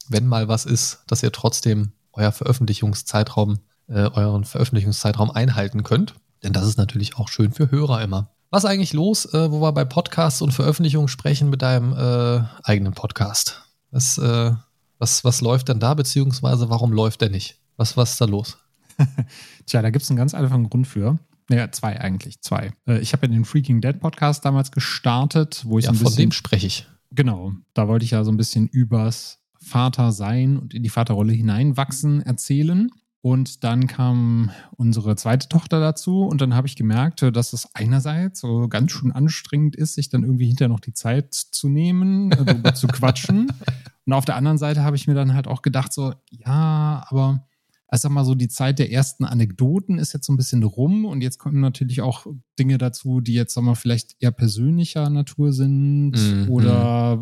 Wenn mal was ist, dass ihr trotzdem euer Veröffentlichungszeitraum, äh, euren Veröffentlichungszeitraum einhalten könnt. Denn das ist natürlich auch schön für Hörer immer. Was eigentlich los, äh, wo wir bei Podcasts und Veröffentlichungen sprechen mit deinem äh, eigenen Podcast? Was, äh, was, was läuft denn da, beziehungsweise warum läuft der nicht? Was, was ist da los? Tja, da gibt es einen ganz einfachen Grund für. Naja, zwei eigentlich, zwei. Äh, ich habe ja den Freaking Dead Podcast damals gestartet, wo ich ja, ein bisschen. Von dem spreche ich. Genau, da wollte ich ja so ein bisschen übers Vater sein und in die Vaterrolle hineinwachsen erzählen. Und dann kam unsere zweite Tochter dazu und dann habe ich gemerkt, dass es einerseits so ganz schön anstrengend ist, sich dann irgendwie hinterher noch die Zeit zu nehmen, darüber zu quatschen. Und auf der anderen Seite habe ich mir dann halt auch gedacht, so, ja, aber ich sag mal so, die Zeit der ersten Anekdoten ist jetzt so ein bisschen rum und jetzt kommen natürlich auch Dinge dazu, die jetzt, sag mal, vielleicht eher persönlicher Natur sind mhm. oder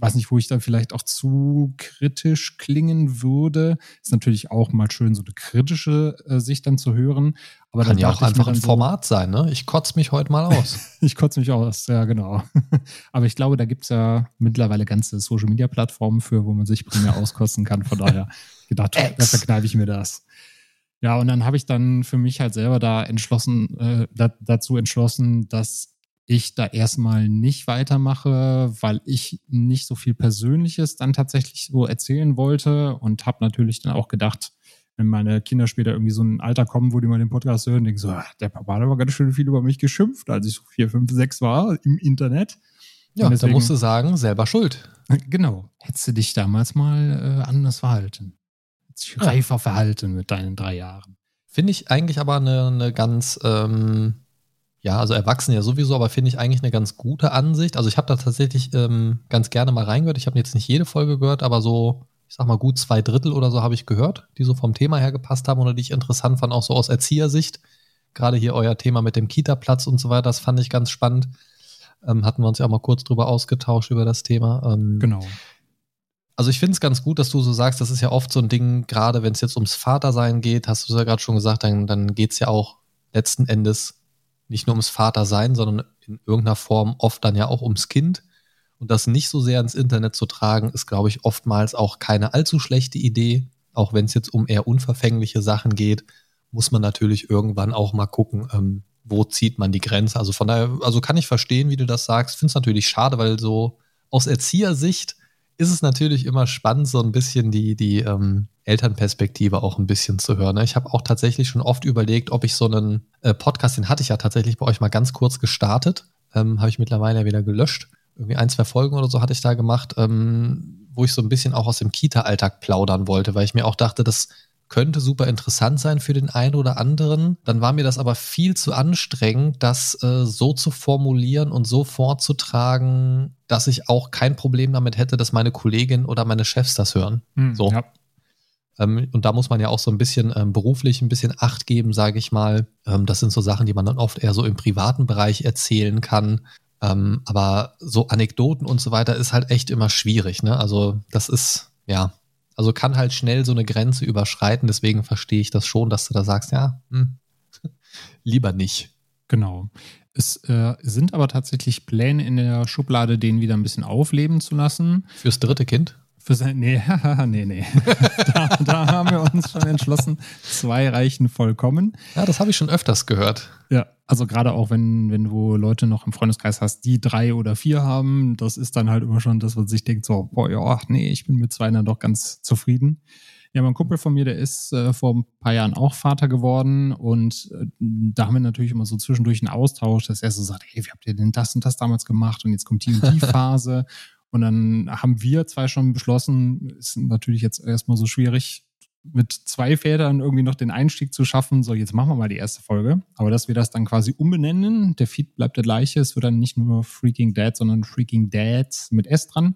weiß nicht, wo ich dann vielleicht auch zu kritisch klingen würde. Ist natürlich auch mal schön, so eine kritische äh, Sicht dann zu hören. Aber Kann ja auch einfach ein Format so, sein, ne? Ich kotze mich heute mal aus. ich kotze mich aus, ja, genau. Aber ich glaube, da gibt es ja mittlerweile ganze Social-Media-Plattformen für, wo man sich primär auskotzen kann. Von daher gedacht, da verkneife ich mir das. Ja, und dann habe ich dann für mich halt selber da entschlossen, äh, da, dazu entschlossen, dass ich da erstmal nicht weitermache, weil ich nicht so viel Persönliches dann tatsächlich so erzählen wollte und habe natürlich dann auch gedacht, wenn meine Kinder später irgendwie so ein Alter kommen, wo die mal den Podcast hören, denken so, ach, der Papa hat aber ganz schön viel über mich geschimpft, als ich so vier, fünf, sechs war im Internet. Ja, deswegen, da musst du sagen, selber schuld. Genau. Hättest du dich damals mal äh, anders verhalten sich reifer verhalten mit deinen drei Jahren. Finde ich eigentlich aber eine, eine ganz, ähm, ja, also Erwachsene ja sowieso, aber finde ich eigentlich eine ganz gute Ansicht. Also ich habe da tatsächlich ähm, ganz gerne mal reingehört. Ich habe jetzt nicht jede Folge gehört, aber so, ich sag mal, gut zwei Drittel oder so habe ich gehört, die so vom Thema her gepasst haben oder die ich interessant fand, auch so aus Erziehersicht. Gerade hier euer Thema mit dem Kita-Platz und so weiter, das fand ich ganz spannend. Ähm, hatten wir uns ja auch mal kurz drüber ausgetauscht über das Thema. Ähm, genau. Also ich finde es ganz gut, dass du so sagst, das ist ja oft so ein Ding, gerade wenn es jetzt ums Vatersein geht, hast du ja gerade schon gesagt, dann, dann geht es ja auch letzten Endes nicht nur ums Vatersein, sondern in irgendeiner Form oft dann ja auch ums Kind. Und das nicht so sehr ins Internet zu tragen, ist, glaube ich, oftmals auch keine allzu schlechte Idee. Auch wenn es jetzt um eher unverfängliche Sachen geht, muss man natürlich irgendwann auch mal gucken, ähm, wo zieht man die Grenze. Also von daher, also kann ich verstehen, wie du das sagst. Finde es natürlich schade, weil so aus Erziehersicht ist es natürlich immer spannend, so ein bisschen die, die ähm, Elternperspektive auch ein bisschen zu hören. Ne? Ich habe auch tatsächlich schon oft überlegt, ob ich so einen äh, Podcast, den hatte ich ja tatsächlich bei euch mal ganz kurz gestartet, ähm, habe ich mittlerweile ja wieder gelöscht. Irgendwie ein, zwei Folgen oder so hatte ich da gemacht, ähm, wo ich so ein bisschen auch aus dem Kita-Alltag plaudern wollte, weil ich mir auch dachte, das könnte super interessant sein für den einen oder anderen. Dann war mir das aber viel zu anstrengend, das äh, so zu formulieren und so vorzutragen, dass ich auch kein Problem damit hätte, dass meine Kollegin oder meine Chefs das hören. Hm, so. Ja. Ähm, und da muss man ja auch so ein bisschen ähm, beruflich ein bisschen Acht geben, sage ich mal. Ähm, das sind so Sachen, die man dann oft eher so im privaten Bereich erzählen kann. Ähm, aber so Anekdoten und so weiter ist halt echt immer schwierig. Ne? Also das ist, ja, also kann halt schnell so eine Grenze überschreiten. Deswegen verstehe ich das schon, dass du da sagst, ja, hm, lieber nicht. Genau. Es äh, sind aber tatsächlich Pläne in der Schublade, den wieder ein bisschen aufleben zu lassen. Fürs dritte Kind? Für sein, nee, nee, nee. da, da, haben wir uns schon entschlossen, zwei reichen vollkommen. Ja, das habe ich schon öfters gehört. Ja, also gerade auch wenn, wenn du Leute noch im Freundeskreis hast, die drei oder vier haben, das ist dann halt immer schon das, was sich denkt, so, boah, ja, ach nee, ich bin mit zwei dann doch ganz zufrieden. Ja, mein Kumpel von mir, der ist äh, vor ein paar Jahren auch Vater geworden und äh, da haben wir natürlich immer so zwischendurch einen Austausch, dass er so sagt, hey, wie habt ihr denn das und das damals gemacht und jetzt kommt die und die Phase und dann haben wir zwei schon beschlossen, ist natürlich jetzt erstmal so schwierig, mit zwei Vätern irgendwie noch den Einstieg zu schaffen. So, jetzt machen wir mal die erste Folge. Aber dass wir das dann quasi umbenennen, der Feed bleibt der gleiche. Es wird dann nicht nur Freaking Dad, sondern Freaking Dads mit S dran.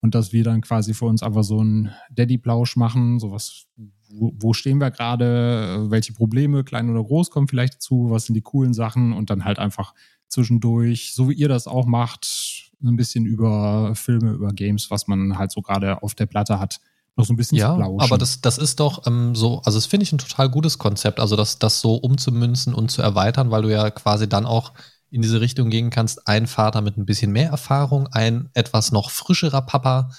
Und dass wir dann quasi für uns einfach so einen Daddy-Plausch machen, sowas, wo, wo stehen wir gerade, welche Probleme, klein oder groß, kommen vielleicht dazu, was sind die coolen Sachen und dann halt einfach zwischendurch, so wie ihr das auch macht, ein bisschen über Filme, über Games, was man halt so gerade auf der Platte hat, noch so ein bisschen ja, aber das, das ist doch ähm, so, also das finde ich ein total gutes Konzept, also das, das so umzumünzen und zu erweitern, weil du ja quasi dann auch in diese Richtung gehen kannst, ein Vater mit ein bisschen mehr Erfahrung, ein etwas noch frischerer Papa,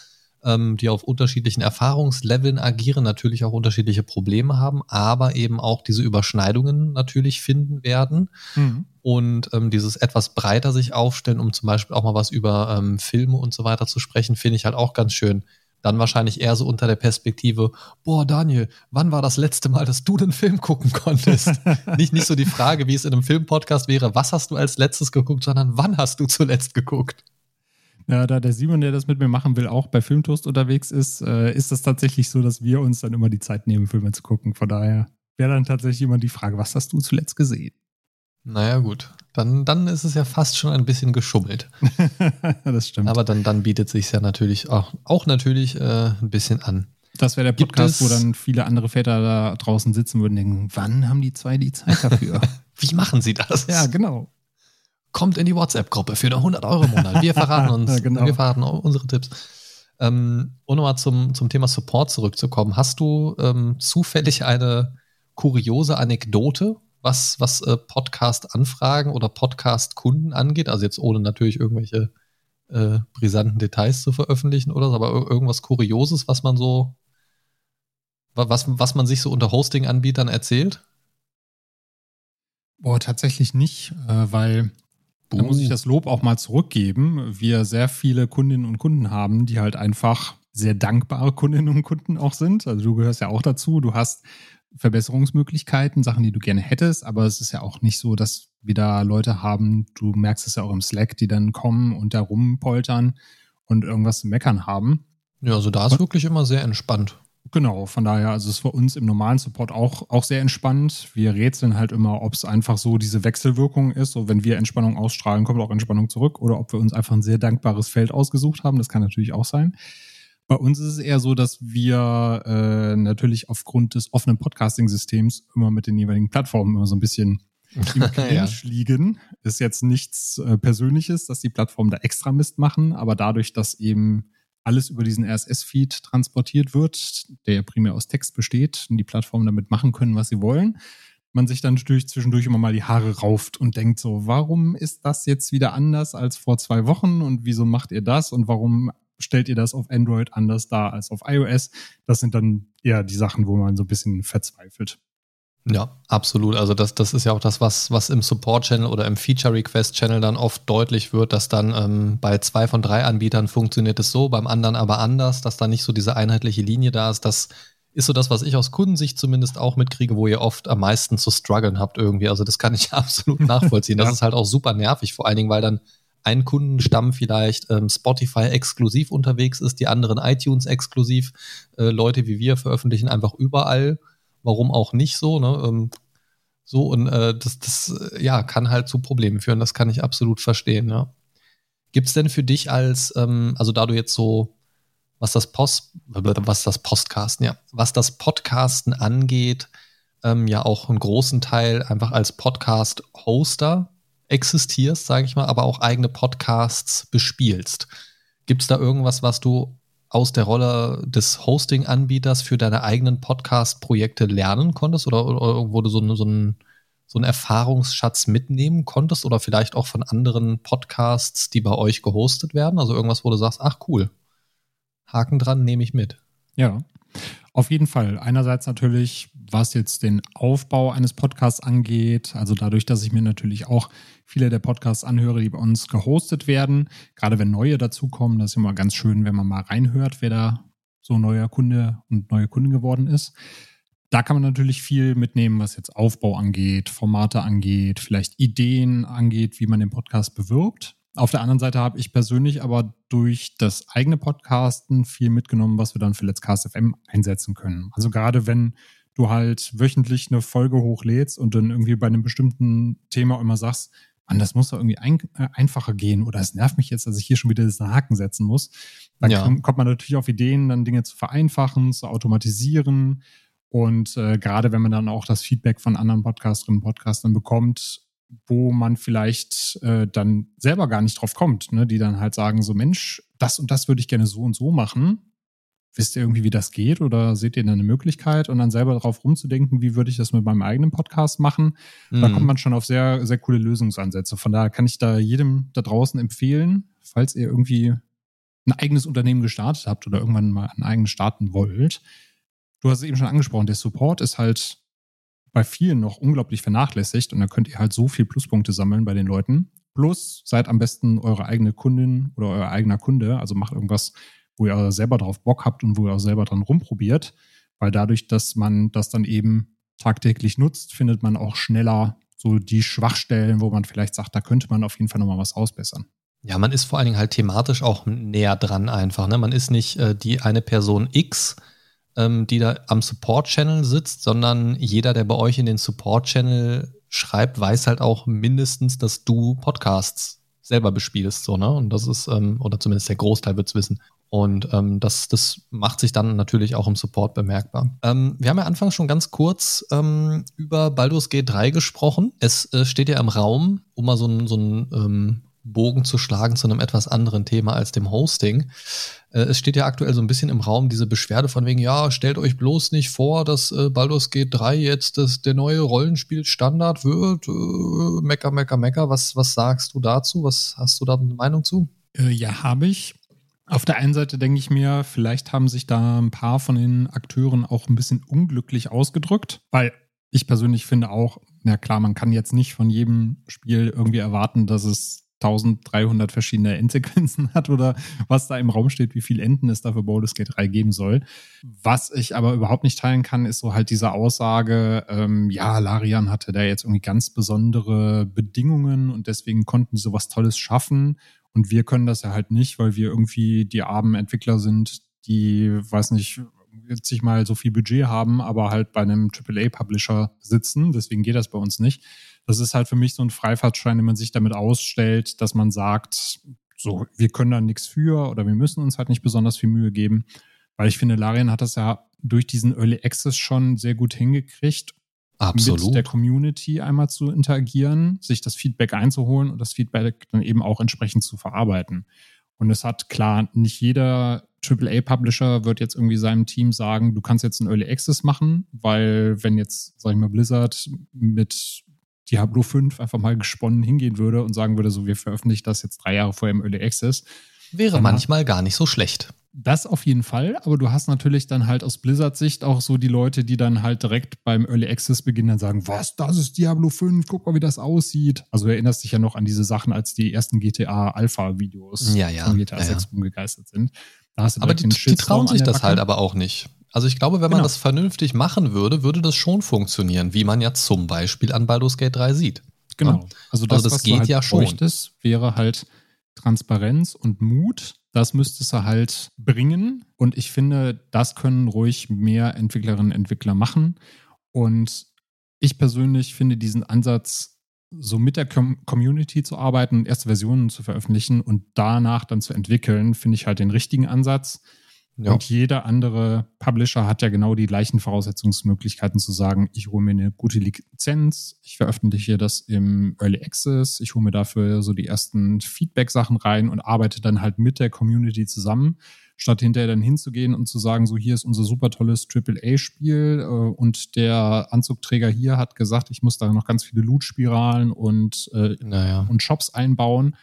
ähm, die auf unterschiedlichen Erfahrungsleveln agieren, natürlich auch unterschiedliche Probleme haben, aber eben auch diese Überschneidungen natürlich finden werden. Mhm. Und ähm, dieses etwas breiter sich aufstellen, um zum Beispiel auch mal was über ähm, Filme und so weiter zu sprechen, finde ich halt auch ganz schön. Dann wahrscheinlich eher so unter der Perspektive, boah, Daniel, wann war das letzte Mal, dass du den Film gucken konntest? nicht, nicht so die Frage, wie es in einem Filmpodcast wäre, was hast du als letztes geguckt, sondern wann hast du zuletzt geguckt? Ja, da der Simon, der das mit mir machen will, auch bei Filmtoast unterwegs ist, äh, ist das tatsächlich so, dass wir uns dann immer die Zeit nehmen, Filme zu gucken. Von daher wäre dann tatsächlich immer die Frage, was hast du zuletzt gesehen? Naja, gut. Dann, dann ist es ja fast schon ein bisschen geschummelt. das stimmt. Aber dann, dann bietet sich ja natürlich auch, auch natürlich äh, ein bisschen an. Das wäre der Podcast, wo dann viele andere Väter da draußen sitzen würden und denken, wann haben die zwei die Zeit dafür? Wie machen sie das? Ja, genau kommt in die WhatsApp-Gruppe für eine 100 Euro im Monat. Wir verraten uns, genau. wir verraten unsere Tipps. Ähm, um nochmal zum, zum Thema Support zurückzukommen, hast du ähm, zufällig eine kuriose Anekdote, was, was äh, Podcast-Anfragen oder Podcast-Kunden angeht? Also jetzt ohne natürlich irgendwelche äh, brisanten Details zu veröffentlichen oder so, aber irgendwas Kurioses, was man so, was, was man sich so unter Hosting-Anbietern erzählt? Boah, tatsächlich nicht, äh, weil da muss ich das Lob auch mal zurückgeben. Wir sehr viele Kundinnen und Kunden haben, die halt einfach sehr dankbare Kundinnen und Kunden auch sind. Also du gehörst ja auch dazu. Du hast Verbesserungsmöglichkeiten, Sachen, die du gerne hättest, aber es ist ja auch nicht so, dass wir da Leute haben, du merkst es ja auch im Slack, die dann kommen und da rumpoltern und irgendwas zu meckern haben. Ja, also da ist und, wirklich immer sehr entspannt. Genau, von daher, also es ist für uns im normalen Support auch, auch sehr entspannt. Wir rätseln halt immer, ob es einfach so diese Wechselwirkung ist. So, wenn wir Entspannung ausstrahlen, kommt auch Entspannung zurück. Oder ob wir uns einfach ein sehr dankbares Feld ausgesucht haben. Das kann natürlich auch sein. Bei uns ist es eher so, dass wir äh, natürlich aufgrund des offenen Podcasting-Systems immer mit den jeweiligen Plattformen immer so ein bisschen im Clinch ja. liegen. Ist jetzt nichts äh, Persönliches, dass die Plattformen da extra Mist machen, aber dadurch, dass eben alles über diesen RSS-Feed transportiert wird, der ja primär aus Text besteht und die Plattformen damit machen können, was sie wollen, man sich dann natürlich zwischendurch immer mal die Haare rauft und denkt so, warum ist das jetzt wieder anders als vor zwei Wochen und wieso macht ihr das und warum stellt ihr das auf Android anders dar als auf iOS? Das sind dann eher die Sachen, wo man so ein bisschen verzweifelt. Ja, absolut. Also das, das ist ja auch das, was, was im Support-Channel oder im Feature-Request-Channel dann oft deutlich wird, dass dann ähm, bei zwei von drei Anbietern funktioniert es so, beim anderen aber anders, dass da nicht so diese einheitliche Linie da ist. Das ist so das, was ich aus Kundensicht zumindest auch mitkriege, wo ihr oft am meisten zu strugglen habt irgendwie. Also das kann ich absolut nachvollziehen. Das ja. ist halt auch super nervig, vor allen Dingen, weil dann ein Kundenstamm vielleicht ähm, Spotify exklusiv unterwegs ist, die anderen iTunes exklusiv. Äh, Leute wie wir veröffentlichen einfach überall warum auch nicht so, ne? Ähm, so, und äh, das, das äh, ja, kann halt zu Problemen führen, das kann ich absolut verstehen, ja. Gibt es denn für dich als, ähm, also da du jetzt so, was das Post, was das Postcasten, ja, was das Podcasten angeht, ähm, ja auch einen großen Teil einfach als Podcast-Hoster existierst, sage ich mal, aber auch eigene Podcasts bespielst. Gibt es da irgendwas, was du aus der Rolle des Hosting-Anbieters für deine eigenen Podcast-Projekte lernen konntest oder, oder wo du so, so, einen, so einen Erfahrungsschatz mitnehmen konntest oder vielleicht auch von anderen Podcasts, die bei euch gehostet werden? Also irgendwas, wo du sagst, ach cool, Haken dran, nehme ich mit. Ja, auf jeden Fall. Einerseits natürlich, was jetzt den Aufbau eines Podcasts angeht, also dadurch, dass ich mir natürlich auch viele der Podcasts anhöre, die bei uns gehostet werden, gerade wenn neue dazukommen, das ist immer ganz schön, wenn man mal reinhört, wer da so neuer Kunde und neue Kunde geworden ist. Da kann man natürlich viel mitnehmen, was jetzt Aufbau angeht, Formate angeht, vielleicht Ideen angeht, wie man den Podcast bewirbt. Auf der anderen Seite habe ich persönlich aber durch das eigene Podcasten viel mitgenommen, was wir dann für Let's Cast FM einsetzen können. Also gerade wenn du halt wöchentlich eine Folge hochlädst und dann irgendwie bei einem bestimmten Thema immer sagst, Mann, das muss doch irgendwie ein, äh, einfacher gehen oder es nervt mich jetzt, dass ich hier schon wieder diesen Haken setzen muss. Dann ja. kommt, kommt man natürlich auf Ideen, dann Dinge zu vereinfachen, zu automatisieren. Und äh, gerade wenn man dann auch das Feedback von anderen Podcasterinnen und Podcastern bekommt, wo man vielleicht äh, dann selber gar nicht drauf kommt, ne? die dann halt sagen, so Mensch, das und das würde ich gerne so und so machen. Wisst ihr irgendwie, wie das geht oder seht ihr da eine Möglichkeit und dann selber darauf rumzudenken, wie würde ich das mit meinem eigenen Podcast machen? Mhm. Da kommt man schon auf sehr, sehr coole Lösungsansätze. Von daher kann ich da jedem da draußen empfehlen, falls ihr irgendwie ein eigenes Unternehmen gestartet habt oder irgendwann mal ein eigenes starten wollt. Du hast es eben schon angesprochen, der Support ist halt bei vielen noch unglaublich vernachlässigt und da könnt ihr halt so viel Pluspunkte sammeln bei den Leuten. Plus seid am besten eure eigene Kundin oder euer eigener Kunde, also macht irgendwas, wo ihr selber drauf Bock habt und wo ihr auch selber dran rumprobiert, weil dadurch, dass man das dann eben tagtäglich nutzt, findet man auch schneller so die Schwachstellen, wo man vielleicht sagt, da könnte man auf jeden Fall nochmal was ausbessern. Ja, man ist vor allen Dingen halt thematisch auch näher dran einfach. Ne? Man ist nicht äh, die eine Person X, ähm, die da am Support-Channel sitzt, sondern jeder, der bei euch in den Support-Channel schreibt, weiß halt auch mindestens, dass du Podcasts selber bespielst, so, ne? Und das ist, ähm, oder zumindest der Großteil wird's wissen. Und ähm, das, das macht sich dann natürlich auch im Support bemerkbar. Ähm, wir haben ja anfangs schon ganz kurz ähm, über Baldur's Gate 3 gesprochen. Es äh, steht ja im Raum, um mal so ein, so ein ähm, Bogen zu schlagen zu einem etwas anderen Thema als dem Hosting. Äh, es steht ja aktuell so ein bisschen im Raum diese Beschwerde von wegen, ja, stellt euch bloß nicht vor, dass äh, Baldur's Gate 3 jetzt das, der neue Rollenspielstandard wird. Äh, mecker, mecker, mecker. Was, was sagst du dazu? Was hast du da eine Meinung zu? Äh, ja, habe ich. Auf der einen Seite denke ich mir, vielleicht haben sich da ein paar von den Akteuren auch ein bisschen unglücklich ausgedrückt, weil ich persönlich finde auch, na klar, man kann jetzt nicht von jedem Spiel irgendwie erwarten, dass es 1300 verschiedene Endsequenzen hat oder was da im Raum steht, wie viel Enden es da für Baldur's Gate 3 geben soll. Was ich aber überhaupt nicht teilen kann, ist so halt diese Aussage, ähm, ja, Larian hatte da jetzt irgendwie ganz besondere Bedingungen und deswegen konnten sie sowas Tolles schaffen und wir können das ja halt nicht, weil wir irgendwie die armen Entwickler sind, die, weiß nicht, sich mal so viel Budget haben, aber halt bei einem AAA-Publisher sitzen. Deswegen geht das bei uns nicht. Das ist halt für mich so ein Freifahrtschein, den man sich damit ausstellt, dass man sagt, so, wir können da nichts für oder wir müssen uns halt nicht besonders viel Mühe geben. Weil ich finde, Larian hat das ja durch diesen Early Access schon sehr gut hingekriegt, Absolut. mit der Community einmal zu interagieren, sich das Feedback einzuholen und das Feedback dann eben auch entsprechend zu verarbeiten. Und es hat klar, nicht jeder AAA-Publisher wird jetzt irgendwie seinem Team sagen, du kannst jetzt einen Early Access machen, weil wenn jetzt, sag ich mal, Blizzard mit Diablo 5 einfach mal gesponnen hingehen würde und sagen würde, so, wir veröffentlichen das jetzt drei Jahre vorher im Early Access. Wäre manchmal gar nicht so schlecht. Das auf jeden Fall, aber du hast natürlich dann halt aus Blizzards Sicht auch so die Leute, die dann halt direkt beim Early Access beginnen, dann sagen, was, das ist Diablo 5, guck mal, wie das aussieht. Also du erinnerst dich ja noch an diese Sachen, als die ersten GTA Alpha-Videos ja, ja, von GTA ja, 6 rumgegeistert sind. aber die, die trauen sich das halt aber auch nicht. Also ich glaube, wenn genau. man das vernünftig machen würde, würde das schon funktionieren, wie man ja zum Beispiel an Baldur's Gate 3 sieht. Genau. Also das, also das geht halt ja schon. Bräuchtest, wäre halt Transparenz und Mut das müsste es halt bringen. Und ich finde, das können ruhig mehr Entwicklerinnen und Entwickler machen. Und ich persönlich finde diesen Ansatz, so mit der Com Community zu arbeiten, erste Versionen zu veröffentlichen und danach dann zu entwickeln, finde ich halt den richtigen Ansatz. Ja. Und jeder andere Publisher hat ja genau die gleichen Voraussetzungsmöglichkeiten zu sagen, ich hole mir eine gute Lizenz, ich veröffentliche das im Early Access, ich hole mir dafür so die ersten Feedback-Sachen rein und arbeite dann halt mit der Community zusammen, statt hinterher dann hinzugehen und zu sagen, so hier ist unser super tolles AAA-Spiel äh, und der Anzugträger hier hat gesagt, ich muss da noch ganz viele Loot-Spiralen und, äh, naja. und Shops einbauen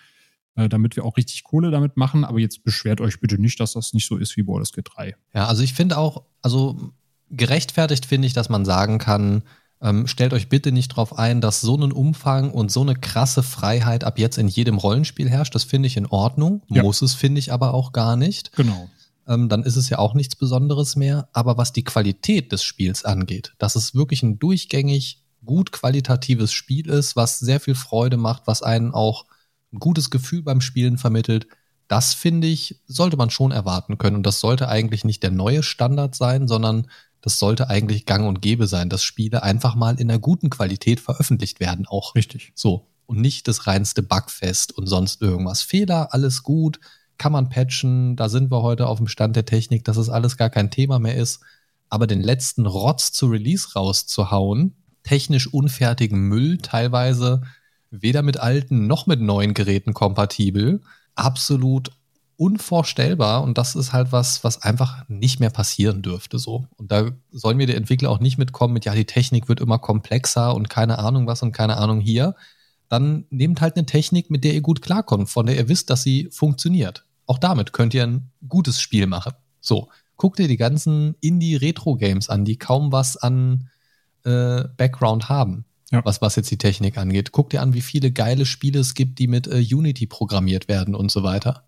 damit wir auch richtig Kohle damit machen. Aber jetzt beschwert euch bitte nicht, dass das nicht so ist wie Baldur's Gate 3. Ja, also ich finde auch, also gerechtfertigt finde ich, dass man sagen kann, ähm, stellt euch bitte nicht darauf ein, dass so ein Umfang und so eine krasse Freiheit ab jetzt in jedem Rollenspiel herrscht. Das finde ich in Ordnung. Ja. Muss es, finde ich aber auch gar nicht. Genau. Ähm, dann ist es ja auch nichts Besonderes mehr. Aber was die Qualität des Spiels angeht, dass es wirklich ein durchgängig gut qualitatives Spiel ist, was sehr viel Freude macht, was einen auch ein gutes Gefühl beim Spielen vermittelt. Das finde ich, sollte man schon erwarten können. Und das sollte eigentlich nicht der neue Standard sein, sondern das sollte eigentlich gang und gäbe sein, dass Spiele einfach mal in einer guten Qualität veröffentlicht werden, auch. Richtig. So. Und nicht das reinste Bugfest und sonst irgendwas. Fehler, alles gut, kann man patchen, da sind wir heute auf dem Stand der Technik, dass es alles gar kein Thema mehr ist. Aber den letzten Rotz zu Release rauszuhauen, technisch unfertigen Müll teilweise, weder mit alten noch mit neuen Geräten kompatibel. Absolut unvorstellbar und das ist halt was, was einfach nicht mehr passieren dürfte so. Und da sollen wir die Entwickler auch nicht mitkommen mit, ja, die Technik wird immer komplexer und keine Ahnung was und keine Ahnung hier. Dann nehmt halt eine Technik, mit der ihr gut klarkommt, von der ihr wisst, dass sie funktioniert. Auch damit könnt ihr ein gutes Spiel machen. So, guckt ihr die ganzen Indie-Retro-Games an, die kaum was an äh, Background haben ja. was, was jetzt die Technik angeht. Guck dir an, wie viele geile Spiele es gibt, die mit äh, Unity programmiert werden und so weiter.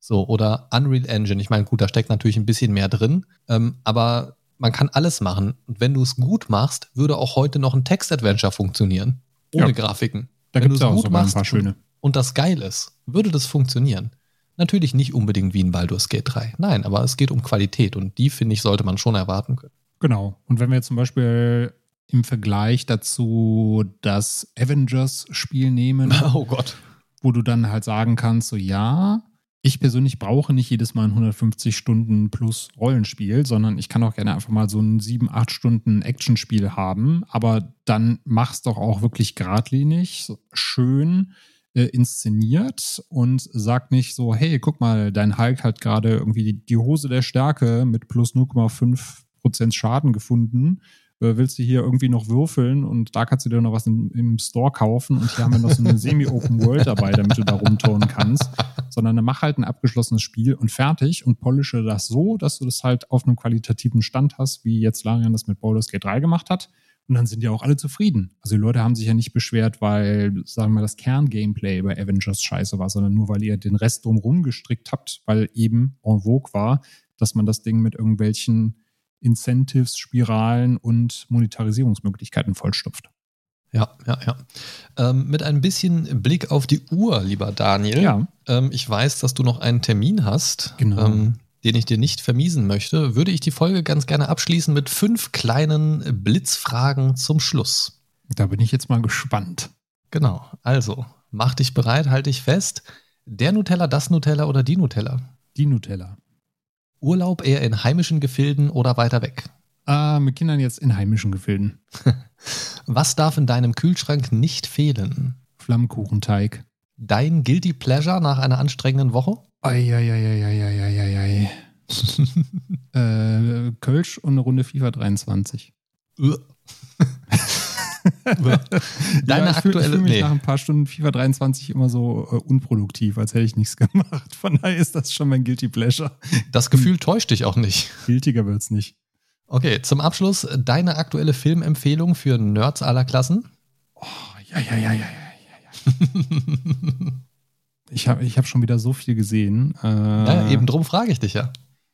So, oder Unreal Engine. Ich meine, gut, da steckt natürlich ein bisschen mehr drin, ähm, aber man kann alles machen. Und wenn du es gut machst, würde auch heute noch ein Text-Adventure funktionieren. Ohne ja. Grafiken. Da gibt es auch gut machst ein paar schöne. Und das geil ist, würde das funktionieren. Natürlich nicht unbedingt wie ein Baldur's Gate 3. Nein, aber es geht um Qualität und die, finde ich, sollte man schon erwarten können. Genau. Und wenn wir jetzt zum Beispiel im Vergleich dazu das Avengers-Spiel nehmen. Oh Gott. Wo du dann halt sagen kannst, so ja, ich persönlich brauche nicht jedes Mal ein 150 Stunden plus Rollenspiel, sondern ich kann auch gerne einfach mal so ein 7, 8 Stunden Actionspiel haben, aber dann mach's doch auch wirklich geradlinig, schön äh, inszeniert und sag nicht so, hey, guck mal, dein Hulk hat gerade irgendwie die, die Hose der Stärke mit plus 0,5% Schaden gefunden willst du hier irgendwie noch würfeln und da kannst du dir noch was im, im Store kaufen und hier haben wir noch so eine Semi-Open World dabei, damit du da rumturnen kannst, sondern dann mach halt ein abgeschlossenes Spiel und fertig und polische das so, dass du das halt auf einem qualitativen Stand hast, wie jetzt Larian das mit Baldur's Gate 3 gemacht hat. Und dann sind ja auch alle zufrieden. Also die Leute haben sich ja nicht beschwert, weil, sagen wir mal, das Kern-Gameplay bei Avengers scheiße war, sondern nur, weil ihr den Rest drumherum gestrickt habt, weil eben en vogue war, dass man das Ding mit irgendwelchen Incentives, Spiralen und Monetarisierungsmöglichkeiten vollstopft. Ja, ja, ja. Ähm, mit ein bisschen Blick auf die Uhr, lieber Daniel. Ja. Ähm, ich weiß, dass du noch einen Termin hast. Genau. Ähm, den ich dir nicht vermiesen möchte, würde ich die Folge ganz gerne abschließen mit fünf kleinen Blitzfragen zum Schluss. Da bin ich jetzt mal gespannt. Genau. Also, mach dich bereit, halte dich fest. Der Nutella, das Nutella oder die Nutella? Die Nutella. Urlaub eher in heimischen Gefilden oder weiter weg? Ah, mit Kindern jetzt in heimischen Gefilden. Was darf in deinem Kühlschrank nicht fehlen? Flammkuchenteig. Dein Guilty Pleasure nach einer anstrengenden Woche? Eieieiei. äh, Kölsch und eine Runde FIFA 23. Deine ja, ich aktuelle. Ich fühle mich nee. nach ein paar Stunden FIFA 23 immer so äh, unproduktiv, als hätte ich nichts gemacht. Von daher ist das schon mein Guilty Pleasure. Das Gefühl täuscht dich auch nicht. Guiltiger wird es nicht. Okay, zum Abschluss deine aktuelle Filmempfehlung für Nerds aller Klassen? Oh, ja, ja, ja, ja, ja, ja. ich habe ich hab schon wieder so viel gesehen. Äh, ja, eben drum frage ich dich ja.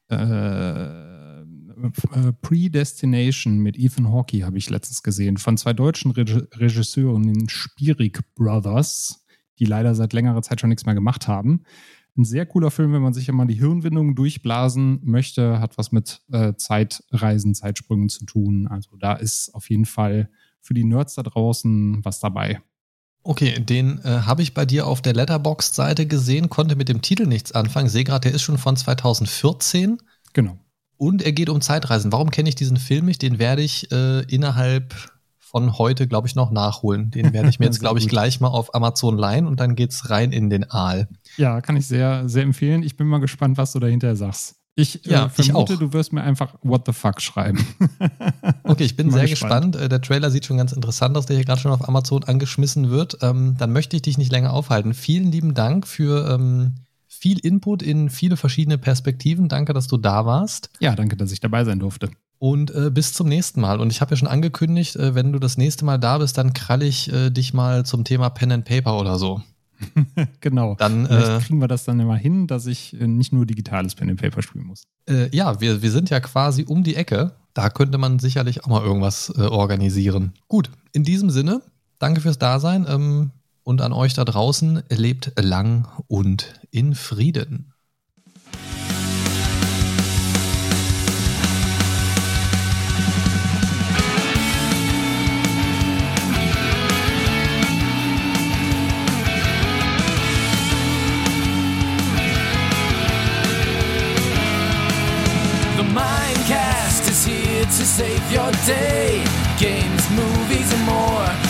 Äh, Predestination mit Ethan Hawke habe ich letztens gesehen. Von zwei deutschen Re Regisseuren, den Spierig Brothers, die leider seit längerer Zeit schon nichts mehr gemacht haben. Ein sehr cooler Film, wenn man sich immer die Hirnwindungen durchblasen möchte, hat was mit äh, Zeitreisen, Zeitsprüngen zu tun. Also da ist auf jeden Fall für die Nerds da draußen was dabei. Okay, den äh, habe ich bei dir auf der Letterboxd-Seite gesehen, konnte mit dem Titel nichts anfangen. Sehe gerade, der ist schon von 2014. Genau. Und er geht um Zeitreisen. Warum kenne ich diesen Film nicht? Den werde ich äh, innerhalb von heute, glaube ich, noch nachholen. Den werde ich mir jetzt, glaube ich, gleich mal auf Amazon leihen und dann geht's rein in den Aal. Ja, kann ich sehr, sehr empfehlen. Ich bin mal gespannt, was du dahinter sagst. Ich äh, ja, äh, vermute, ich du wirst mir einfach What the fuck schreiben. okay, ich bin sehr gespannt. gespannt. Äh, der Trailer sieht schon ganz interessant aus, der hier gerade schon auf Amazon angeschmissen wird. Ähm, dann möchte ich dich nicht länger aufhalten. Vielen lieben Dank für ähm, viel Input in viele verschiedene Perspektiven. Danke, dass du da warst. Ja, danke, dass ich dabei sein durfte. Und äh, bis zum nächsten Mal. Und ich habe ja schon angekündigt, äh, wenn du das nächste Mal da bist, dann krall ich äh, dich mal zum Thema Pen and Paper oder so. genau. Dann Vielleicht äh, kriegen wir das dann immer hin, dass ich äh, nicht nur digitales Pen and Paper spielen muss. Äh, ja, wir, wir sind ja quasi um die Ecke. Da könnte man sicherlich auch mal irgendwas organisieren. Gut, in diesem Sinne, danke fürs Dasein. Ähm, und an euch da draußen, lebt lang und in Frieden. To save your day. Games, movies and more.